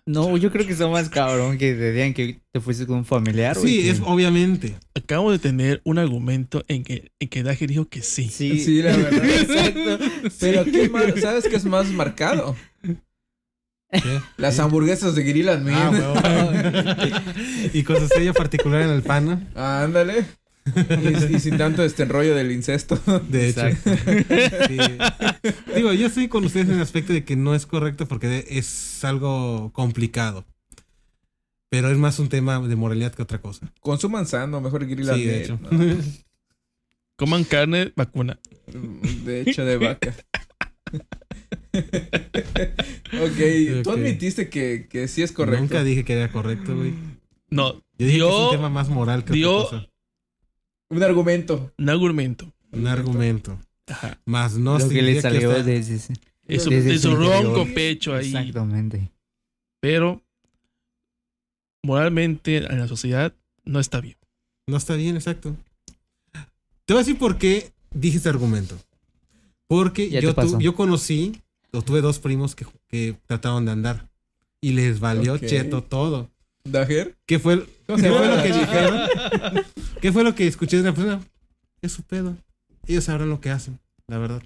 No, yo creo que está más cabrón que te digan que te fuiste con un familiar, güey. Sí, que- es obviamente. Acabo de tener un argumento en que, en que Daje dijo que sí. Sí, Sí, la verdad. *laughs* Exacto. Pero ¿qué más? ¿sabes qué es más marcado? ¿Qué? Las hamburguesas de and Ah, *laughs* y con su sello particular en el pan, ¿no? Ah, ándale. Y, y sin tanto este rollo del incesto. De hecho. Sí. Digo, yo estoy con ustedes en el aspecto de que no es correcto porque es algo complicado. Pero es más un tema de moralidad que otra cosa. Consuman sano, mejor and Sí, de hecho. ¿no? *laughs* Coman carne vacuna. De hecho, de vaca. *laughs* *laughs* ok, tú admitiste que, que sí es correcto. Nunca dije que era correcto, güey. No, Yo dije que es Dio- un tema más moral que dio- otra cosa. Un argumento. un argumento. Un argumento. Ajá. Más no lo que le salió desde ese- Desde de su ronco pecho ahí. Exactamente. Pero moralmente en la sociedad no está bien. No está bien, exacto. Te voy a decir por qué dije este argumento. Porque yo, tu- conocí, o tuve dos primos que, que trataban de andar. Y les valió cheto todo. ¿Dager? ¿Qué fue, el- ¿Cómo ¿qué se fue llama? lo que dijeron? ¿Qué fue lo que escuché de una persona? Es su pedo. Ellos sabrán lo que hacen, la verdad.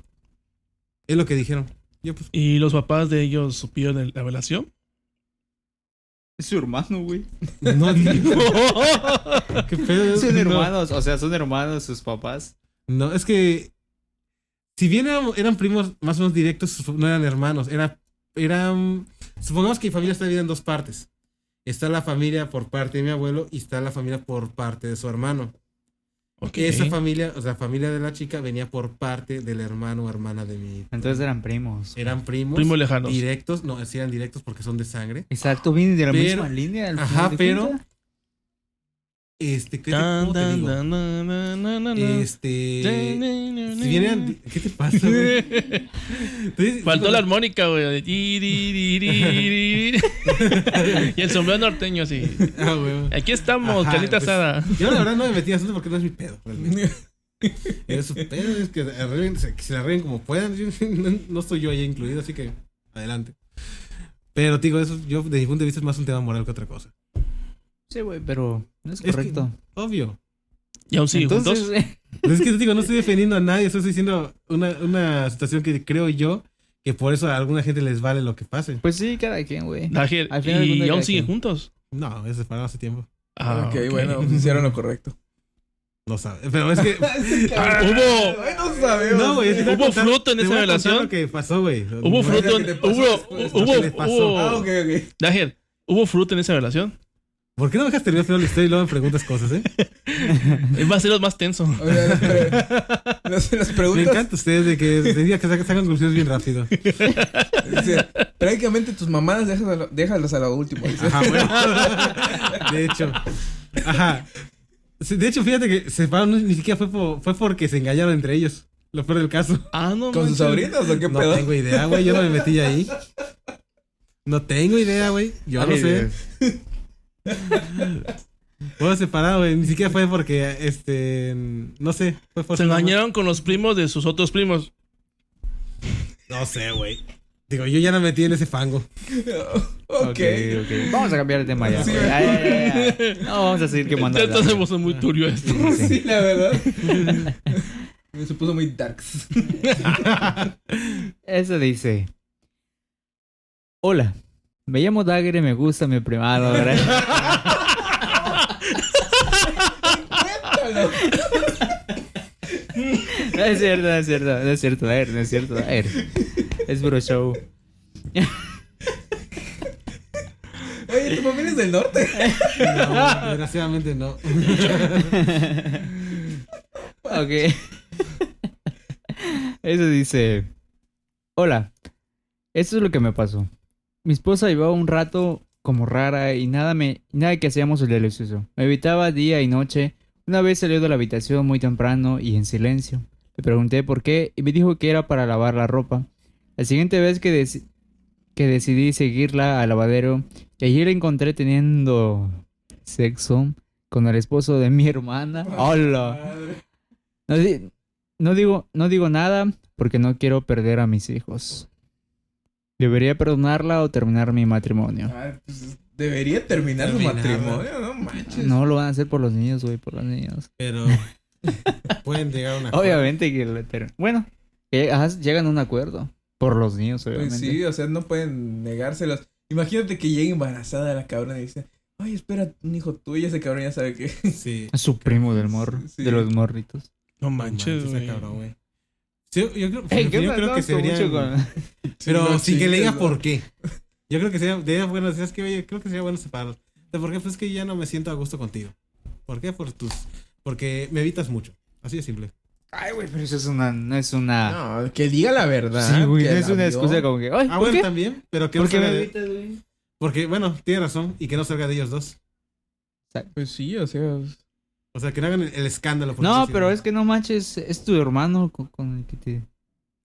Es lo que dijeron. Yo pues, Y los papás de ellos supieron la relación. Es su hermano, güey. no digo. *laughs* ¿Qué pedo? Son No. hermanos, o sea, son hermanos sus papás. No, es que si bien eran, eran primos más o menos directos, no eran hermanos. Era, eran. Supongamos que mi familia está dividida en dos partes. Está la familia por parte de mi abuelo y está la familia por parte de su hermano. Ok. Esa familia, o sea, la familia de la chica venía por parte del hermano o hermana de mi. Entonces eran primos. eran primos. Primos lejanos. Directos, no, sí eran directos porque son de sangre. Exacto, vienen de la Pero- misma línea. al Ajá, pero-. Este, ¿qué te, Tan, tan, tan, na, na, na. Este. Si vienen. ¿Qué te pasa, güey? *laughs* Entonces, Faltó la armónica, güey. *laughs* *laughs* y el sombrero norteño así. Ah, güey. Aquí estamos, Ajá, carnita pues, asada. Yo la verdad no me metí a asunto porque no es mi pedo, realmente. Es su pedo, es que, arreglen- se- que se la arreglen como puedan. Yo no, no estoy yo ahí incluido, así que adelante. Pero, digo, eso yo, de mi punto de vista, es más un tema moral que otra cosa. Sí, güey, pero es Es que- correcto. Obvio. Y aún siguen Entonces, juntos. *laughs* es que te digo, no estoy defendiendo a nadie, estoy diciendo una, una situación que creo yo que por eso a alguna gente les vale lo que pase. pues sí, cada quien, güey. Y aún siguen juntos. No, es separado hace tiempo. Ah, ok, bueno, hicieron lo correcto. No sabe. Pero es que. *laughs* Ah, hubo, Bueno, sabemos. No, güey. ¿Hubo fruto en esa relación? lo que pasó, güey. hubo fruto, hubo, hubo, hubo, Ah, ok, ok. Ángel, ¿hubo fruto en esa relación? ¿Por qué no me dejas terminar la historia y luego me preguntas cosas, eh? Va a ser lo más tenso. *laughs* O sea, las, pre- las- las Me encanta ustedes de que, de que sacan conclusiones bien rápido. dice, prácticamente tus mamadas déjalas, déjalas a lo último. dice. Ajá, bueno. De hecho. Ajá. De hecho, fíjate que se separaron ni siquiera fue, por- fue porque se engañaron entre ellos. Lo peor del caso. Ah, no. ¿Con sus sobrinos o qué No pedo? tengo idea, güey. Yo no me metí ahí. No tengo idea, güey. Yo no sé. Dios. Fue separado, güey. Ni siquiera fue porque, este... No sé. Fue Se engañaron con los primos de sus otros primos. No sé, güey. Digo, yo ya no me metí en ese fango. *laughs* ok. ok, ok. Vamos a cambiar de tema ya. Sí, güey. Ay, ay, ay, ay. No, vamos a seguir quemando. Ya se puso muy turbio esto. *laughs* Sí, la verdad. *laughs* Se puso muy darks. Eso dice. Hola, me llamo Dagger y me gusta mi primado, ¿verdad? *laughs* No es cierto, no es cierto, no es cierto, Dagger, no es cierto, Dagger. Es puro show. Oye, tu familia es del norte. No, desgraciadamente no. Ok. Eso dice. Hola. Esto es lo que me pasó. Mi esposa llevaba un rato como rara y nada me nada que hacíamos el delicioso. Me evitaba día y noche. Una vez salió de la habitación muy temprano y en silencio. Le pregunté por qué y me dijo que era para lavar la ropa. La siguiente vez que, que decidí seguirla al lavadero, y allí la encontré teniendo sexo con el esposo de mi *laughs* hermana. ¡Hola! No, di- no digo, no digo nada porque no quiero perder a mis hijos. ¿Debería perdonarla o terminar mi matrimonio? Ah, pues, debería terminar su matrimonio, no manches. No lo van a hacer por los niños, güey, por los niños. Pero *laughs* pueden llegar a una. Obviamente que lo Bueno, que, ajá, llegan a un acuerdo. Por los niños, Pues obviamente. sí, o sea, no pueden negárselos. Imagínate que llegue embarazada la cabrona y dice, ay, espera, un hijo tuyo, ese cabrón ya sabe que... Sí. Es su primo del morro, Sí. de los morritos. No No manches, ese güey. cabrón, güey. Sí, yo creo, Ey, *laughs* yo ¿qué creo pasó? que se con- Pero *laughs* no sin que le chingues, diga ¿no? por qué. Yo creo que sería, bueno, ¿sabes qué? Oye, creo que sería bueno separarlos. ¿De ¿Por qué? Pues es que ya no me siento a gusto contigo. ¿Por qué? Por tus... Porque me evitas mucho. Así de simple. Ay, güey, pero eso es una... No es una... No, que diga la verdad. sí, güey, que no es una vio. excusa como que... Ay, Ah, ¿por bueno, qué? también. Pero que no ¿Por qué salga me de- evitas, güey? Porque, bueno, tiene razón. Y que no salga de ellos dos. Pues sí, o sea... O sea, que no hagan el, el escándalo. por No, pero es que no manches, es tu hermano con, con el que te...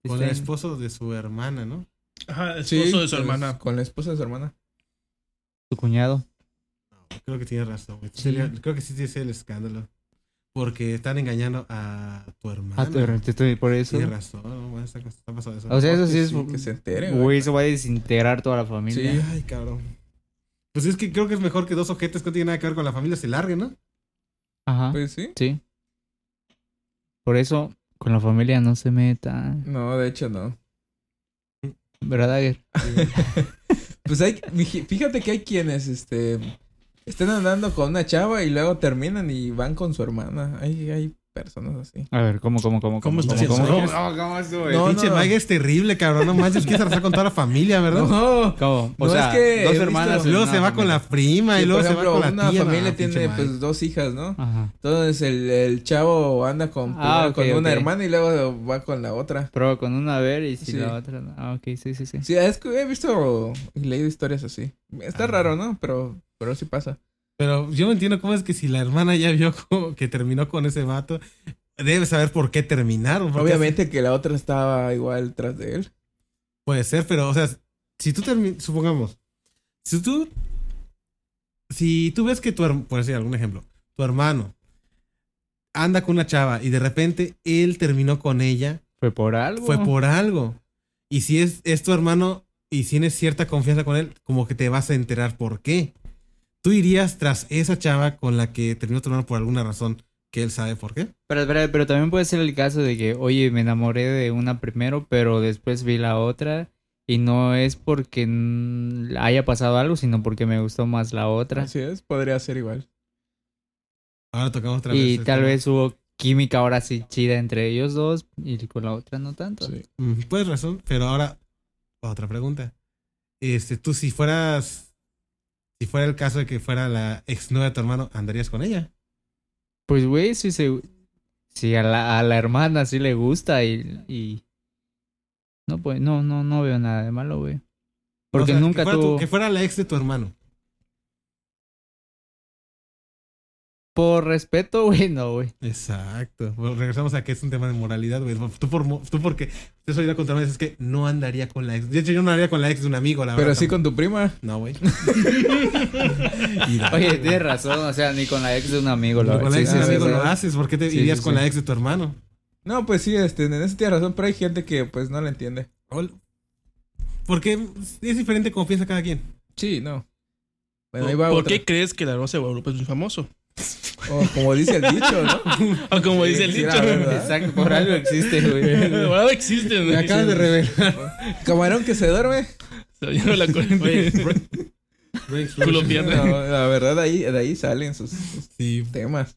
Con el esposo de su hermana, ¿no? Ajá, el Sí, esposo de su pues, hermana. Con la esposa de su hermana. Tu cuñado. Creo que tienes razón. güey. Sí. Sería- creo que sí tiene ser el escándalo. Porque están engañando a tu hermana. Pero te estoy por eso. Tienes razón. no, bueno, está, está pasado eso. O sea, eso sí es... que se entere, Güey, eso va a desintegrar toda la familia. Sí. Ay, cabrón. Pues es que creo que es mejor que dos ojetes que no tienen nada que ver con la familia se larguen, ¿no? Ajá. Pues sí. Sí. Por eso, con la familia no se meta. No, de hecho no. ¿Verdad, Dagger? *laughs* Pues hay, fí- fíjate que hay quienes, este, están andando con una chava y luego terminan y van con su hermana. Hay, hay, personas así. A ver, ¿cómo, cómo, cómo? ¿Cómo ¿Cómo, haciendo? cómo, eso? cómo, cómo estuvo? No, Pinche no. Mike es terrible, cabrón. No manches, quieres arrasar con toda la familia, ¿verdad? No, ¿Cómo? O No, sea, es que he dos hermanas. Luego no, se va no, con no. la prima Sí, y luego se va con la una tía. familia No, tiene pues dos hijas, ¿no? Ajá. Entonces el, el chavo anda con, Ah, primero ok, con una ok. hermana y luego va con la otra. Pero con una a ver y si Sí. la otra. no. Ah, ok, sí, sí, sí. Sí, es que he visto y leído historias así. Está Ah. raro, ¿no? Pero, pero sí pasa. Pero yo no entiendo cómo es que si la hermana ya vio *laughs* que terminó con ese vato, debe saber por qué terminaron. porque Obviamente que la otra estaba igual tras de él. Puede ser, pero, o sea, si tú terminas, supongamos, si tú, si tú ves que tu hermano, por decir algún ejemplo, tu hermano anda con una chava y de repente él terminó con ella, Fue por algo. fue por algo. Y si es, es tu hermano y tienes cierta confianza con él, como que te vas a enterar por qué. Tú irías tras esa chava con la que terminó tu hermano por alguna razón que él sabe por qué. Pero, pero, pero también puede ser el caso de que, oye, me enamoré de una primero, pero después vi la otra. Y no es porque haya pasado algo, sino porque me gustó más la otra. Así es, podría ser igual. Ahora tocamos otra vez. Y este tal tema. vez hubo química ahora sí chida entre ellos dos y con la otra no tanto. Sí. Mm, Puedes razón, pero ahora otra pregunta. Este, tú si fueras, si fuera el caso de que fuera la ex nueva de tu hermano, ¿andarías con ella? Pues, güey, sí, se, sí a, la, a la hermana sí le gusta y, y... No, pues, no, no, no veo nada de malo, güey. Porque O sea, nunca que fuera, tu- tuvo... que fuera la ex de tu hermano. Por respeto, *laughs* güey, no, güey. Exacto. Bueno, regresamos a que es un tema de moralidad, güey. Tú, por, tú porque te soy la contra mí, es que no andaría con la ex. De hecho, yo no andaría con la ex de un amigo, la Pero verdad. sí con tu prima. No, güey. *laughs* Oye, tienes razón, o sea, ni con la ex de un amigo lo Con la sí, ex de un amigo sí, lo haces. ¿Por qué te Sí, irías sí, con sí. la ex de tu hermano? No, pues sí, este, en eso tienes razón, pero hay gente que pues no la entiende. Porque es diferente como piensa cada quien. Sí, no. Bueno, ahí va ¿Por otra. qué crees que la Rosa de Guadalupe es muy famoso? O como dice el dicho, ¿no? *laughs* O como Sí, dice el sí, dicho. Exacto, por algo existe, güey. *laughs* Ahora existen. Me acabas de revelar. Camarón que se duerme. Se la corriente. *laughs* Culo pierna. No, la verdad, ahí, de ahí salen sus, sus Sí. temas.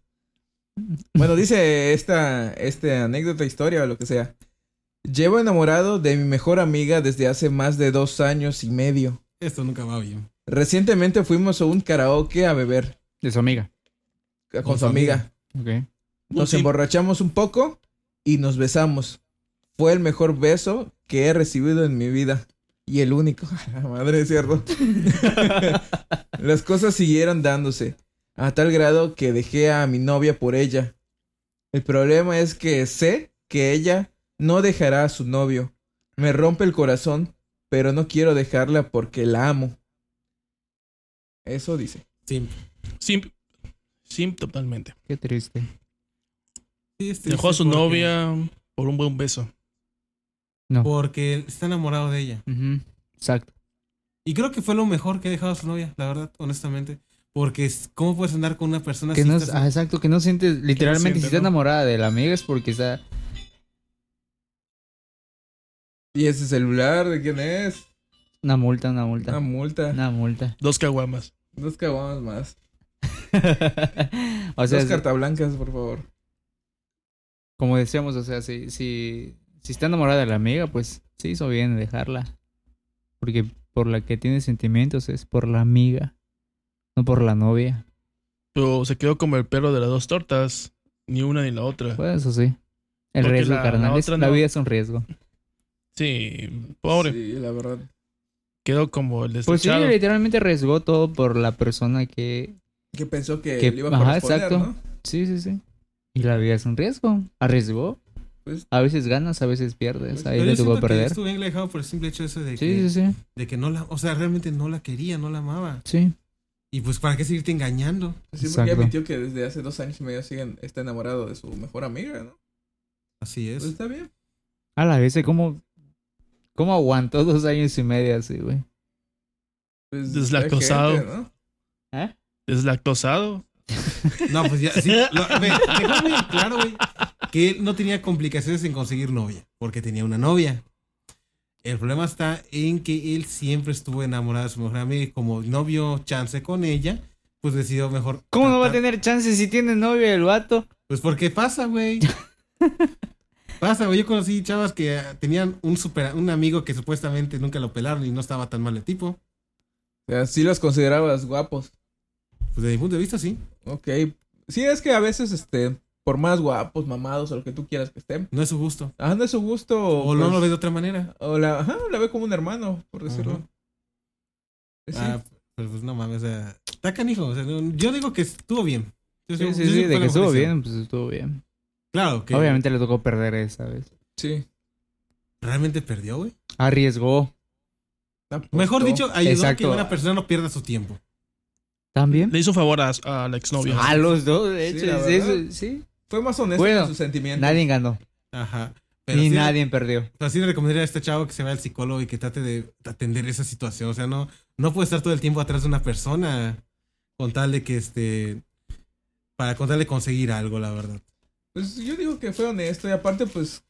Bueno, dice esta, este anécdota, historia o lo que sea. Llevo enamorado de mi mejor amiga desde hace más de dos años y medio. Esto nunca va bien. Recientemente fuimos a un karaoke a beber De su amiga. Con, su amiga. Ok. Nos Sí. emborrachamos un poco y nos besamos. Fue el mejor beso que he recibido en mi vida. Y el único. *laughs* La madre de cierto. *laughs* Las cosas siguieron dándose. A tal grado que dejé a mi novia por ella. El problema es que sé que ella no dejará a su novio. Me rompe el corazón, pero no quiero dejarla porque la amo. Eso dice. Sí. Sim, sim, totalmente. Qué triste. Sí, es Dejó a su porque- novia por un buen beso. No. Porque está enamorado de ella. Exacto. Y creo que fue lo mejor que ha dejado a su novia, la verdad, honestamente. Porque es- ¿cómo puedes andar con una persona Que así? no, Estás- ah, exacto, que no sientes, literalmente, siente, si está ¿no? enamorada de la amiga es porque está... ¿Y ese celular de quién es? Una multa, una multa. Una multa. Una multa. Dos caguamas. Dos caguamas más. *laughs* o sea, Dos es- cartas blancas, por favor. como decíamos, o sea, si, si, si está enamorada de la amiga, pues sí hizo bien en dejarla. Porque por la que tiene sentimientos es por la amiga, no por la novia. Pero se quedó como el perro de las dos tortas. Ni una ni la otra. Pues eso sí. El Porque riesgo, la- carnal. la la no. vida es un riesgo. Sí, pobre. Sí, la verdad. Quedó como el Pues sí, literalmente arriesgó todo por la persona que... Que pensó que, Que- le iba a ajá, corresponder, exacto. ¿no? Sí, sí, sí. Y la vida es un riesgo. Arriesgó. Pues- a veces ganas, a veces pierdes. Pues, Ahí le tocó perder. estuvo bien dejado por el simple hecho ese de, Sí, que, sí, sí. de que no la, o sea, realmente no la quería, no la amaba. Sí. Y pues, ¿para qué seguirte engañando? Sí, porque Exacto. admitió que desde hace dos años y medio siguen, está enamorado de su mejor amiga, ¿no? Así es. Pues está bien. A la vez, ¿cómo, ¿cómo aguantó dos años y medio así, güey? Pues, Deslactosado. hay gente, ¿no? ¿Eh? Deslactosado. No, pues ya, sí. Lo, ve, dejó muy claro, güey, que él no tenía complicaciones en conseguir novia, porque tenía una novia. El problema está en que él siempre estuvo enamorado de su mejor amiga y como no vio chance con ella, pues decidió mejor. ¿Cómo no va a tener chance si tiene novia el vato? Pues porque pasa, güey. *laughs* pasa, güey. Yo conocí chavas que tenían un super, un amigo que supuestamente nunca lo pelaron y no estaba tan mal el tipo. O sea, sí los considerabas guapos. Pues desde mi punto de vista, sí. Ok. Sí, es que a veces, este, por más guapos, mamados o lo que tú quieras que estén. No es su gusto. Ah, no es su gusto. O no pues, lo ve de otra manera. O la, ajá, la ve como un hermano, por decirlo. Ajá. Sí. Ah, pero pues no mames, o sea, está canijo. O sea, no- yo digo que estuvo bien. Yo Sí, sí, yo sí, de que estuvo bien, pues estuvo bien. Claro, que Obviamente le tocó perder esa vez. sí. realmente perdió, güey. Arriesgó. Mejor dicho, ayudó a que Exacto. una persona no pierda su tiempo. ¿También? Le hizo favor a, a la exnovia. A los dos, de hecho. Sí. Fue más honesto Bueno, en sus sentimientos. Nadie ganó. Ajá. Pero Ni sí, nadie perdió. Pero sí le recomendaría a este chavo que se vaya al psicólogo y que trate de atender esa situación. O sea, no, no puede estar todo el tiempo atrás de una persona con tal de que este. Para con tal de conseguir algo, la verdad. Pues yo digo que fue honesto y aparte, pues,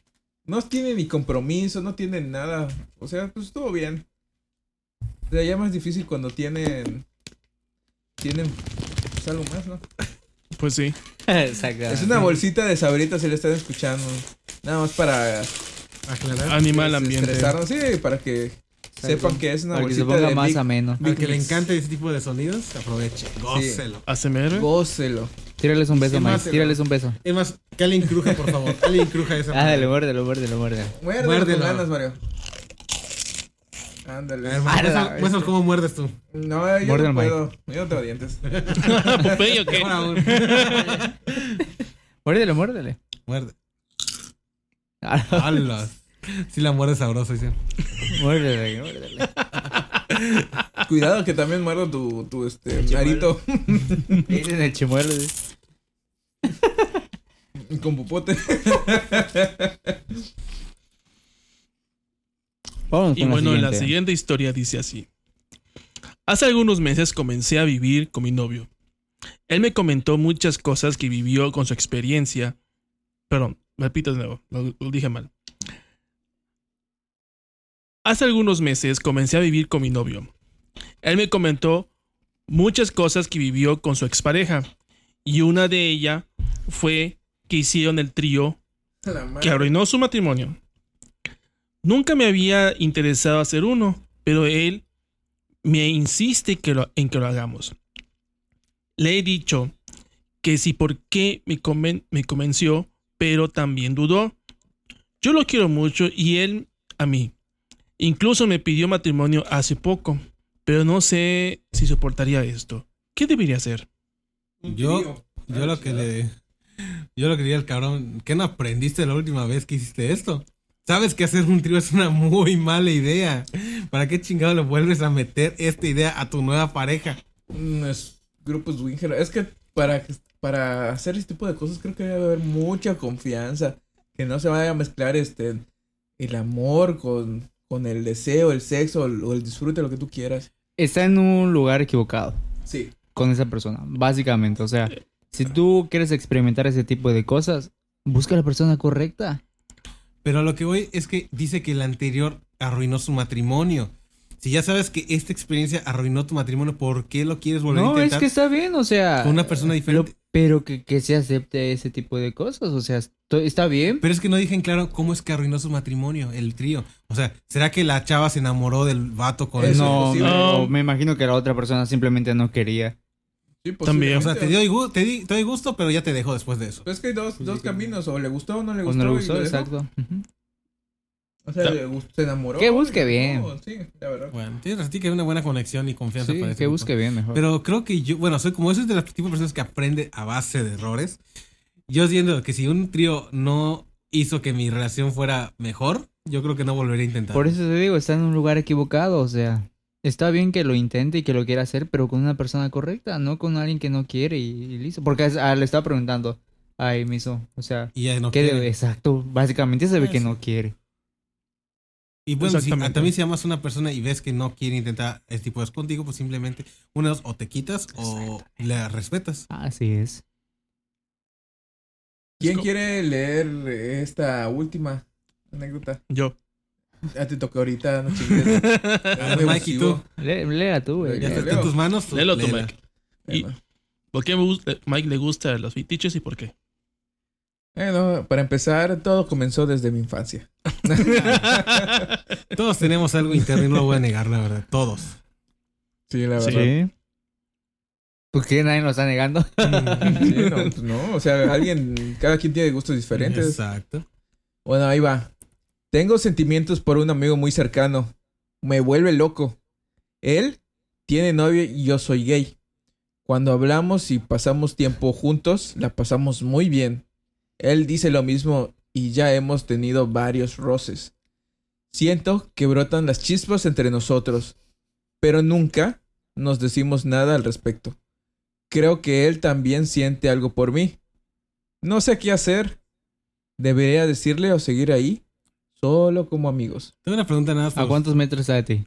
no tiene ni compromiso, no tiene nada. O sea, pues estuvo bien. O sea, ya más difícil cuando tienen. Tienen. Pues algo más, ¿no? Pues sí. Es una bolsita de sabritas si le están escuchando. Nada más para. Aclarar. Anima el ambiente. estresarnos, sí, para que sepan que es una Para que se bolsita ponga de más Big- ameno. Al que le encante ese tipo de sonidos, aproveche. Gócelo. ASMR. Gócelo. Tírales un beso, Sí, Mike. Tírales un beso. Es más, que alguien cruja, por favor. Alguien cruja esa. *laughs* Ah, dale, muérdelo, muérdelo. Muérdelo, Muérdelo. con ganas, Mario. Ándale. Ah, cómo muerdes tú. No, yo no puedo. Yo no tengo dientes. *laughs* Popeye, ¿o qué? *laughs* Muérdele, muérdele. Muerde. Alas. Sí la muerde sabroso, dice. muérdele, muérdele. *laughs* Cuidado que también muerdo tu, tu este, El chimuelo. arito Dicen el chimuelo. con popote. Vamos Y con bueno, la la siguiente. siguiente historia dice así. Hace algunos meses comencé a vivir con mi novio. Él me comentó muchas cosas que vivió con su experiencia. Perdón, repito de nuevo, lo, lo dije mal. Hace algunos meses comencé a vivir con mi novio. Él me comentó muchas cosas que vivió con su expareja. Y una de ellas fue que hicieron el trío que arruinó su matrimonio. Nunca me había interesado hacer uno, pero él me insiste que lo- en que lo hagamos. Le he dicho que sí, por qué me, conven- me convenció, pero también dudó. Yo lo quiero mucho y él a mí. Incluso me pidió matrimonio hace poco, pero no sé si soportaría esto. ¿Qué debería hacer? Yo-. Yo lo que le. Yo lo que diría al cabrón, ¿qué no aprendiste la última vez que hiciste esto? Sabes que hacer un trío es una muy mala idea. ¿Para qué chingado le vuelves a meter esta idea a tu nueva pareja? Mm, es grupos Winger. Es que para, para hacer este tipo de cosas creo que debe haber mucha confianza. Que no se vaya a mezclar este el amor con, con el deseo, el sexo o el, o el disfrute, lo que tú quieras. Está en un lugar equivocado Sí. con esa persona, básicamente. O sea, si tú quieres experimentar ese tipo de cosas, busca a la persona correcta. Pero a lo que voy es que dice que el anterior arruinó su matrimonio. Si ya sabes que esta experiencia arruinó tu matrimonio, ¿por qué lo quieres volver a No, intentar es que está bien, o sea. con una persona lo- diferente? pero que, que se acepte ese tipo de cosas, o sea, está bien. Pero es que no dije en claro cómo es que arruinó su matrimonio, el trío. O sea, ¿será que la chava se enamoró del vato con Eso eso? es no, no, me imagino que la otra persona simplemente no quería. Sí, También. O sea, te dio, te, di- te dio gusto, pero ya te dejó después de eso. Pues es que hay dos, dos caminos, o le gustó o no le O gustó. no le gustó, exacto. O sea, le gustó, se enamoró. Que busque bien. dejó, Sí, la verdad. Bueno, tienes razón que hay una buena conexión y confianza Sí, para ese que grupo. busque bien mejor. Pero creo que yo, bueno, soy como soy de las tipo de personas que aprende a base de errores. Yo siento que si un trío no hizo que mi relación fuera mejor, yo creo que no volvería a intentar. Por eso te digo, está en un lugar equivocado, o sea, está bien que lo intente y que lo quiera hacer, pero con una persona correcta, no con alguien que no quiere y, y listo. Porque es- ah, le estaba preguntando, ay, miso, o sea, Y ya no ¿qué debe? Exacto, básicamente se ve que sí. no quiere. Y bueno, si también si amas a una persona y ves que no quiere intentar este tipo de cosas contigo, pues simplemente una de dos, o te quitas o la respetas. Así es. ¿Quién quiere leer esta última anécdota? Yo. Ya te toca ahorita, no chingues. *laughs* Mike, ¿y tú? Léela tú, güey. Ya está en tus manos. tú Léelo tú, léela. Mike. Y- ¿Por qué Mike le gusta los fetiches y por qué? Bueno, para empezar, todo comenzó desde mi infancia. *laughs* Todos tenemos algo interno y no lo voy a negar, la verdad. Todos. Sí, la verdad. Sí. ¿Por qué nadie lo está negando? *laughs* Sí, no, pues no, o sea, alguien, cada quien tiene gustos diferentes. Exacto. Bueno, ahí va. Tengo sentimientos por un amigo muy cercano. Me vuelve loco. Él tiene novio y yo soy gay. Cuando hablamos y pasamos tiempo juntos, la pasamos muy bien. Él dice lo mismo y ya hemos tenido varios roces. Siento que brotan las chispas entre nosotros, pero nunca nos decimos nada al respecto. Creo que él también siente algo por mí. No sé qué hacer. ¿Debería decirle o seguir ahí? Solo como amigos. Tengo una pregunta nada más. ¿A cuántos metros está de ti?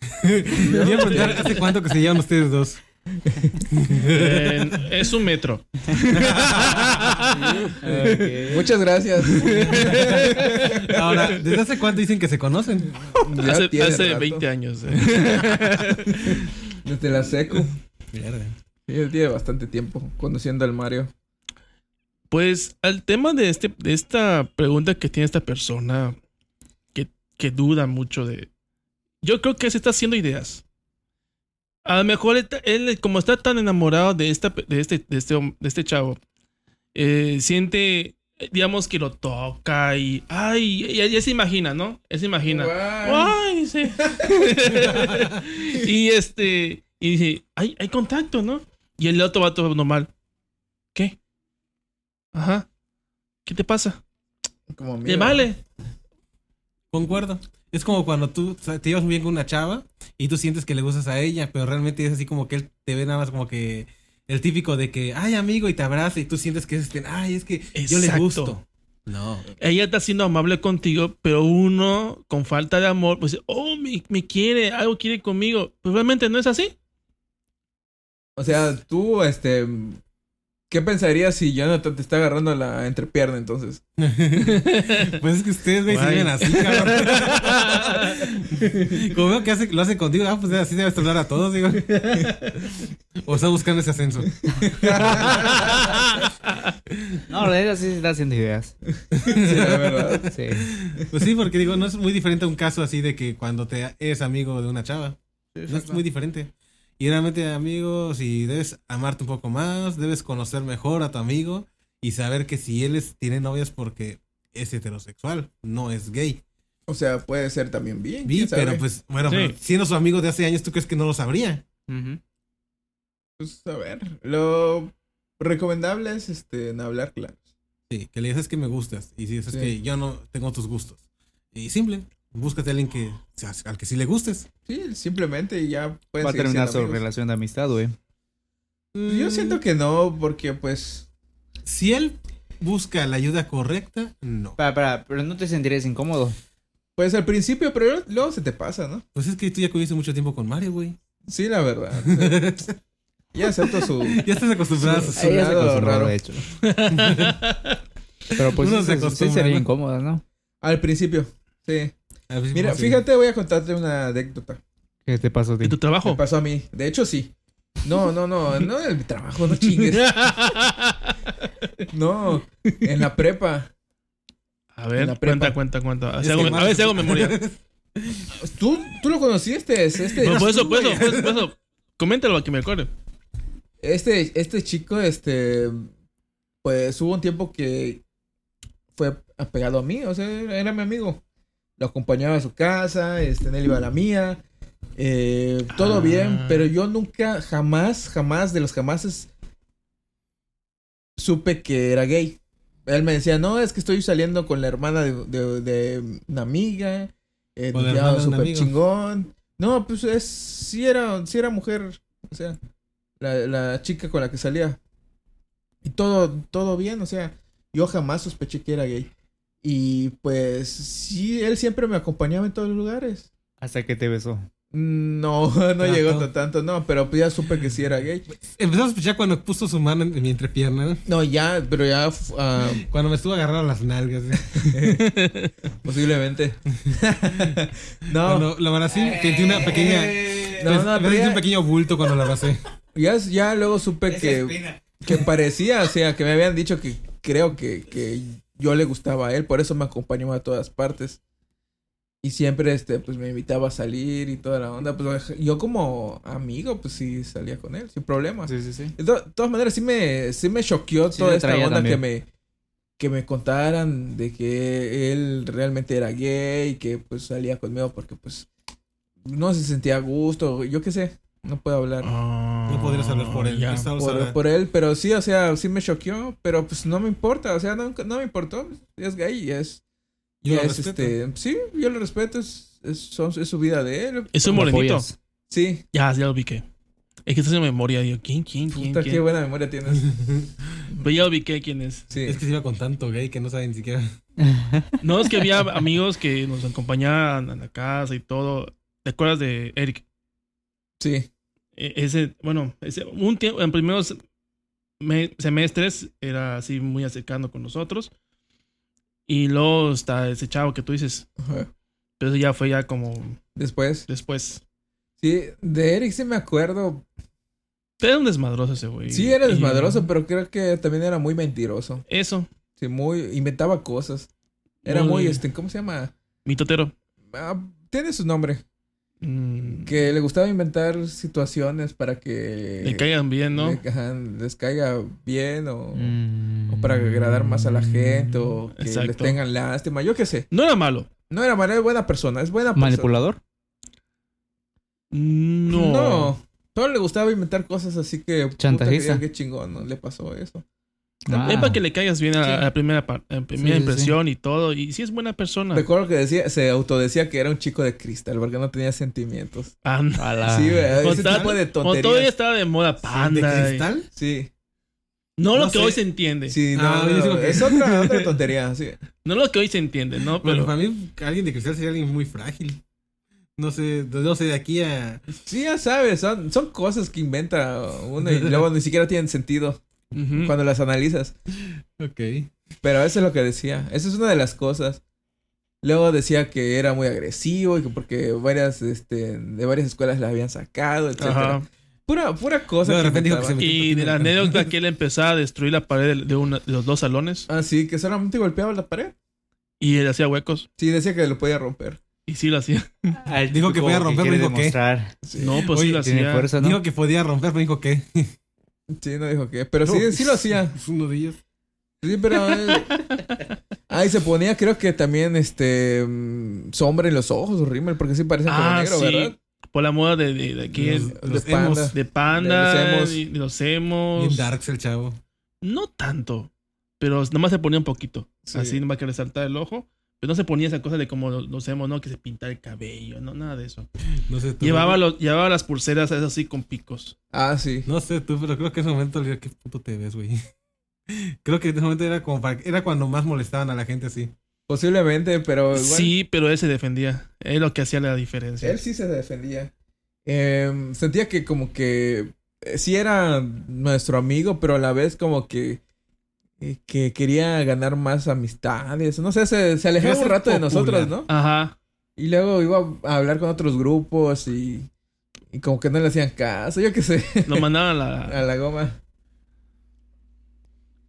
*laughs* Yo iba a preguntar hace cuánto que se llevan ustedes dos. Eh, es un metro. Muchas gracias. Ahora, ¿desde hace cuánto dicen que se conocen? Ya hace hace rato. 20 años. eh. Desde la secu. Mierda. Él tiene bastante tiempo conociendo al Mario. Pues al tema de, este, de esta pregunta que tiene esta persona, que, duda mucho de... Yo creo que se está haciendo ideas. A lo mejor él, como está tan enamorado de, esta, de, este, de, este, de este chavo, eh, siente, digamos, que lo toca y... Ay, ya, ya se imagina, ¿no? Él se imagina. ¡Ay! sí. *laughs* y este. Y dice, hay, hay contacto, ¿no? Y el otro va todo normal. ¿Qué? Ajá. ¿Qué te pasa? Como ¿Te vale? Concuerdo. Es como cuando tú o sea, te llevas muy bien con una chava y tú sientes que le gustas a ella, pero realmente es así como que él te ve nada más como que el típico de que, ay, amigo, y te abraza y tú sientes que es este, ay, es que yo le gusto. No. Ella está siendo amable contigo, pero uno, con falta de amor, pues, oh, me, me quiere, algo quiere conmigo. Pues realmente no es así. O sea, tú, este. ¿Qué pensarías si Jonathan te está agarrando la entrepierna entonces? *laughs* Pues es que ustedes, güey, se así, cabrón. *laughs* Como veo que hace, lo hacen contigo, ah, pues así debes tratar a todos, digo. O está buscando ese ascenso. *laughs* No, la verdad sí se está haciendo ideas. Sí, la verdad. Sí. Pues sí, porque digo, no es muy diferente a un caso así de que cuando te eres amigo de una chava. No es muy diferente. Y realmente, amigos, si debes amarte un poco más, debes conocer mejor a tu amigo y saber que si él es, tiene novias porque es heterosexual, no es gay. O sea, puede ser también bien. Pero pues, bueno, Sí. pero siendo su amigo de hace años, ¿tú crees que no lo sabría? Pues, a ver. Lo recomendable es este, no hablar claro. Sí, que le dices que me gustas y si dices Sí. que yo no tengo tus gustos. Y simple, búscate a alguien que, al que sí le gustes. Sí, simplemente ya pueden Va a terminar su amigos. relación de amistad, güey. Yo siento que no, porque pues. Si él busca la ayuda correcta, no. Para, para, pero no te sentirías incómodo. Pues al principio, pero luego- se te pasa, ¿no? Pues es que tú ya conviviste mucho tiempo con Mario, güey. Sí, la verdad. *laughs* ya acepto su. Ya estás acostumbrado a su... Se lado acostumbró, raro. de hecho. *laughs* pero pues Uno sí, se sí- sería ¿no? incómoda, ¿no? Al principio, sí. A ver si Mira, a- fíjate, voy a contarte una anécdota. ¿Qué te pasó a ti? ¿En tu Me trabajo? pasó a mí. De hecho, sí. No, no, no, *laughs* no en mi trabajo, no chingues. No, en la prepa. A ver, En la prepa. cuenta, cuenta, cuenta. A ver si hago- a más- ver si hago *laughs* memoria. ¿Tú, tú lo conociste, este. Por, por eras eso, por eso, por eso, por eso. Coméntalo para que me acuerde. Este, este chico, este, pues hubo un tiempo que fue apegado a mí, o sea, era mi amigo. Lo acompañaba a su casa, este, él iba a la mía, eh, todo Ah. bien, pero yo nunca, jamás, jamás, de los jamases, supe que era gay. Él me decía, no, es que estoy saliendo con la hermana de, de- de una amiga, eh, súper chingón. No, pues es, sí era, sí era mujer, o sea, la, la chica con la que salía. Y todo, todo bien, o sea, yo jamás sospeché que era gay. Y pues sí, él siempre me acompañaba en todos los lugares. Hasta que te besó. No, *laughs* no Trato. llegó hasta tanto, no, pero pues ya supe que sí era gay. Empezó a sospechar cuando puso su mano en mi entrepierna. No, ya, pero ya ah, *laughs* Cuando me estuvo agarrando las nalgas. ¿eh? *laughs* posiblemente. no, Cuando lo abracé, sentí una pequeña... no, no, pero sentí un pequeño bulto cuando lo abracé. ya, ya luego supe que, que parecía, o sea, que me habían dicho que creo que, que yo le gustaba a él, por eso me acompañó a todas partes. Y siempre, este, pues me invitaba a salir y toda la onda. Pues yo como amigo, pues sí salía con él, sin problema. Sí, sí, sí. De to- todas maneras, sí me, sí me choqueó Sí toda esta onda que me, que me contaran de que él realmente era gay y que pues salía conmigo porque pues no se sentía a gusto, yo qué sé, no puedo hablar No podrías hablar por él. Ya. Por, por él, pero sí, o sea, sí me choqueó, pero pues no me importa, o sea, no, no me importó, es gay y es, Yo y lo es respeto. este, sí, yo lo respeto, es, es, son- es su vida de él, Es un morenito. sí, Ya, ya lo ubiqué. Es que estás en memoria, digo, ¿quién, quién, quién? puta, qué buena memoria tienes, *laughs* Pero ya ubiqué quién es. sí, Es que se iba con tanto gay que no sabe ni siquiera. No, es que había amigos que nos acompañaban a la casa y todo. ¿Te acuerdas de Eric? Sí, E- Ese, bueno, ese, un tiempo, en primeros me- semestres era así muy acercando con nosotros. Y luego está ese chavo que tú dices. ajá. Pero eso ya fue ya como después, después. sí, de Eric sí me acuerdo, era un desmadroso ese güey. Sí, era Y- desmadroso, pero creo que también era muy mentiroso. Eso, Sí, muy... Inventaba cosas. Era Muy- muy, este... ¿Cómo se llama? mitotero. Ah, tiene su nombre. Mm, Que le gustaba inventar situaciones para que... le caigan bien, ¿no? le- ajá, les caiga bien o... Mm. o para agradar más a la gente o que les Exacto. tengan lástima. Yo qué sé. No era malo. No era mala, es buena persona. Es buena persona. ¿Manipulador? No. No. Solo le gustaba inventar cosas así que... puta, Chantajista. que- Qué chingón, ¿no? Le pasó eso. Ah. Es para que le caigas bien a, Sí. a la primera, a la primera Sí, sí, impresión y todo. Y sí es buena persona. Recuerdo que decía, se autodecía que era un chico de cristal porque no tenía sentimientos. Ah, no. A la- Sí, güey, Como ese tal- tipo de Como todavía tonterías. estaba de moda ¿De panda. y- cristal? Sí, No lo que hoy se entiende. sí, no, Ah, no, que- es otra, otra tontería, sí. *laughs* No lo que hoy se entiende, ¿no? Pero Pero para mí, alguien de cristal sería alguien muy frágil. No sé, no sé, de aquí a. Sí, ya sabes, son, son cosas que inventa uno y *laughs* luego ni siquiera tienen sentido Ujú. cuando las analizas. Ok. Pero eso es lo que decía, esa es una de las cosas. Luego decía que era muy agresivo y que porque varias, este, de varias escuelas la habían sacado, etcétera. Ajá. Pura, pura cosa. No, de repente dijo que se Y de la anécdota que él empezaba a destruir la pared de, una- de los dos salones Ah, sí, que solamente golpeaba la pared. y él hacía huecos. Sí, decía que lo podía romper. Y sí lo hacía. Ah, Dijo que podía romper, pero dijo que-. Sí. No, pues sí Oye, lo Tiene hacía. fuerza, ¿no? Dijo que podía romper, pero dijo que. Sí, no dijo que. Pero sí, sí lo hacía. Es *laughs* uno de ellos. Sí, pero. él- *laughs* Ah, y se ponía, creo que también, este. mm, sombra en los ojos, rímel, porque sí parecen como Ah, negro, sí. ¿verdad? Por la moda de, de, de aquí, Los- en- los de panda. emos. de panda, de los emos. y de los Bien emos. darks el chavo. No tanto, pero nomás se ponía un poquito. Sí. Así nomás que le saltaba el ojo. Pero no se ponía esa cosa de como los, los emos, ¿no? Que se pintaba el cabello, no, nada de eso. No sé tú. Llevaba, los, llevaba las pulseras esas así con picos. Ah, sí. No sé tú, pero creo que en ese momento le ¿qué puto te ves, güey? *laughs* Creo que en ese momento era como para... Era cuando más molestaban a la gente así. Posiblemente, pero. igual- Sí, pero él se defendía. Es lo que hacía la diferencia. Él sí se defendía. Em, sentía que como que eh, sí era nuestro amigo, pero a la vez como que que quería ganar más amistades. No sé, se, se alejaba un rato de nosotros. ¿no? Ajá. Y luego iba a hablar con otros grupos y, y como que no le hacían caso, yo qué sé, Lo mandaban a *laughs* a la... la goma.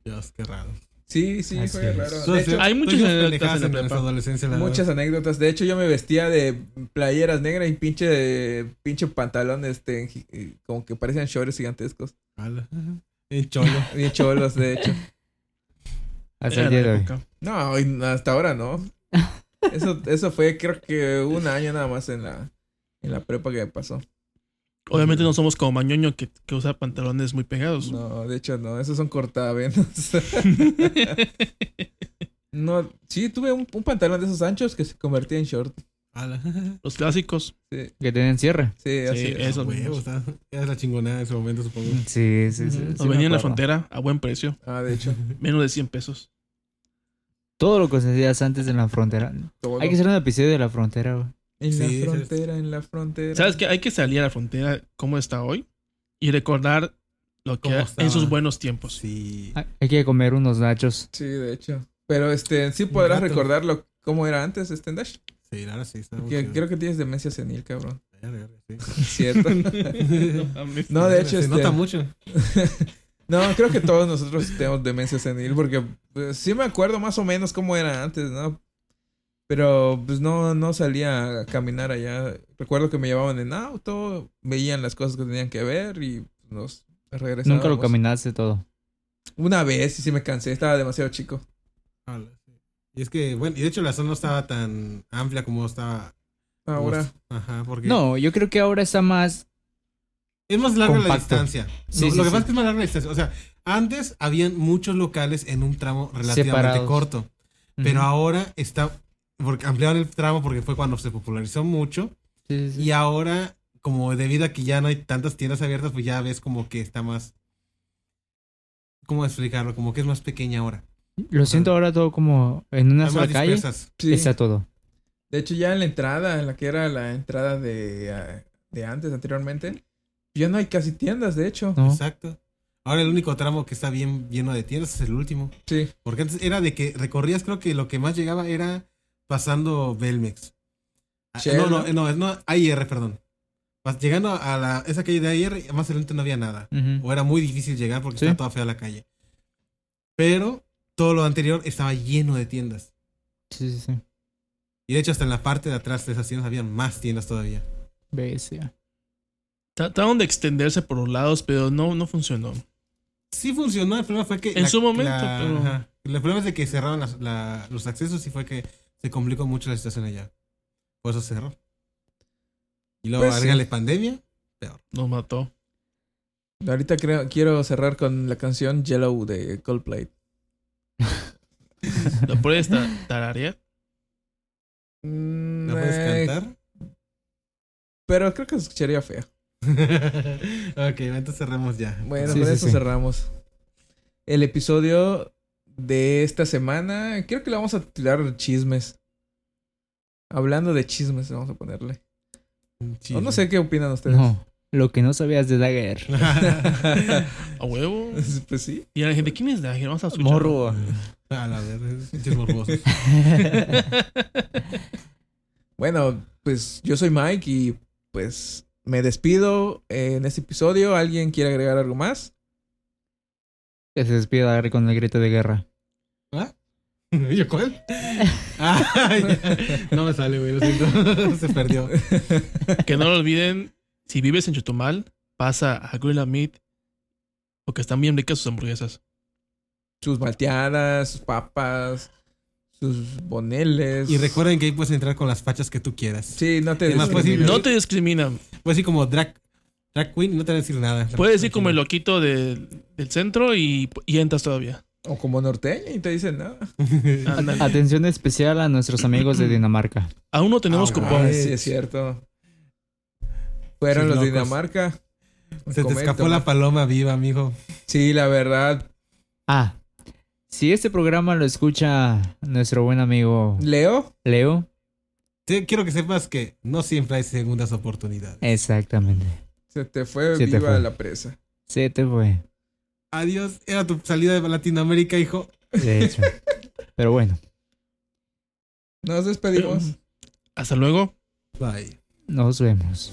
Dios, qué raro. Sí, sí, Así fue es. raro. De hecho, hay muchas anécdotas en la adolescencia, la muchas verdad. anécdotas. De hecho, yo me vestía de playeras negras y pinche, pinche pantalón, este, y como que parecían shorts gigantescos. Ala. *laughs* En cholo. Bien cholos, de hecho. *laughs* Hasta el día la de hoy. época. No, hasta ahora no. *laughs* Eso, eso fue creo que un año nada más en la, en la prepa que me pasó. Obviamente no somos como Mañoño que, que usa pantalones muy pegados. No, de hecho no, esos son cortavenos. *laughs* *laughs* no, sí, tuve un, un pantalón de esos anchos que se convertía en short. *laughs* Los clásicos. Sí, Que tienen cierre. sí, así Sí, es. Esos Huevos, Era la chingonada en ese momento, supongo. Sí, sí, sí. Sí Nos me venían en la frontera a buen precio. Ah, de hecho. *laughs* Menos de 100 pesos. Todo lo que hacías antes en la frontera. todo. Hay que hacer un episodio de la frontera, güey. En la Sí, sí, frontera, en la frontera. ¿Sabes qué? Hay que salir a la frontera como está hoy y recordar lo que era en sus buenos tiempos. Sí. Hay que comer unos nachos. Sí, de hecho. Pero este, sí podrás gato. recordarlo cómo era antes, este Dash. Sí, ahora sí. Está muy Que- chido. creo que tienes demencia senil, cabrón. Sí. *laughs* Cierto. *laughs* No de hecho, Se este. nota mucho. *laughs* No, creo que todos nosotros tenemos demencia senil porque pues, sí me acuerdo más o menos cómo era antes, ¿no? Pero pues no, no salía a caminar allá. Recuerdo que me llevaban en auto, veían las cosas que tenían que ver y nos regresábamos. Nunca lo caminaste todo. Una vez y sí me cansé, estaba demasiado chico. Y es que, bueno, y de hecho la zona no estaba tan amplia como estaba. Ahora, Ajá, porque. No, yo creo que ahora está más. Es más larga la distancia. Sí, lo sí, lo que sí. pasa es que es más larga la distancia. O sea, antes habían muchos locales en un tramo relativamente Separados. corto. Pero ahora está. Porque ampliaron el tramo porque fue cuando se popularizó mucho. Sí. Y ahora, como debido a que ya no hay tantas tiendas abiertas, pues ya ves como que está más. ¿Cómo explicarlo? Como que es más pequeña ahora. Lo siento ahora todo como en una sola calle. sí. Está todo. De hecho, ya en la entrada, en la que era la entrada de, ah, de antes, anteriormente, ya no hay casi tiendas, de hecho. ¿no? Exacto. Ahora el único tramo que está bien lleno de tiendas es el último. Sí. Porque antes era de que recorrías, creo que lo que más llegaba era pasando Belmex. Ah, No, no, ¿no? no, AIR, perdón. Llegando a la, esa calle de AIR, más adelante no había nada. Ujú. O era muy difícil llegar porque Sí. estaba toda fea la calle. Pero todo lo anterior estaba lleno de tiendas. Sí, sí, sí. Y de hecho, hasta en la parte de atrás de esas tiendas había más tiendas todavía. Bestia. Trataron de extenderse por los lados, pero no, no funcionó. Sí funcionó, el problema fue que... En su momento, la- pero- ajá. El problema es de que cerraron las- la- los accesos y fue que se complicó mucho la situación allá. Por eso cerró. Y luego Pues sí. agrégale pandemia. Nos mató. Ahorita creo, quiero cerrar con la canción Yellow de Coldplay. *laughs* ¿La puedes ta- tararear? Mm, ¿La puedes eh, cantar? Pero creo que se escucharía fea. *laughs* ok, entonces cerremos ya. Bueno, Sí, con sí, eso sí. cerramos. El episodio de esta semana, creo que le vamos a tirar chismes. Hablando de chismes, vamos a ponerle. O no sé qué opinan ustedes. No, lo que no sabías de Dagger. *laughs* ¿A huevo? *laughs* pues sí. Y a la gente, ¿quién es Dagger? Vamos a escuchar. Morro. *laughs* A la morbosos. Bueno, pues yo soy Mike y pues me despido en este episodio. ¿Alguien quiere agregar algo más? Que se despide Dagger con el grito de guerra. ¿Ah? ¿Yo cuál? Ah, no me sale, güey, lo siento. Se perdió. Que no lo olviden, si vives en Chetumal, pasa a Gorilla Meat, porque están bien ricas sus hamburguesas. Sus malteadas, sus papas, sus boneles. Y recuerden que ahí puedes entrar con las fachas que tú quieras. Sí, no te Además, pues. No te discriminan. Puedes decir como drag, drag queen y no te van a decir nada. Puedes ir como el loquito de- del centro y, y entras todavía. O como norteña y te dicen nada. *laughs* Atención especial a nuestros amigos de Dinamarca. Aún no tenemos Ah, cupón. Sí, es cierto. Fueron los de. Dinamarca. Se te escapó la paloma viva, amigo. Sí, la verdad. Ah, si este programa lo escucha nuestro buen amigo Leo, Leo, Sí, quiero que sepas que no siempre hay segundas oportunidades. exactamente. se te fue Se te viva fue. la presa. Se te fue, Adiós, era tu salida de Latinoamérica, hijo. de hecho. *laughs* Pero bueno, Nos despedimos. Hasta luego. Bye. nos vemos.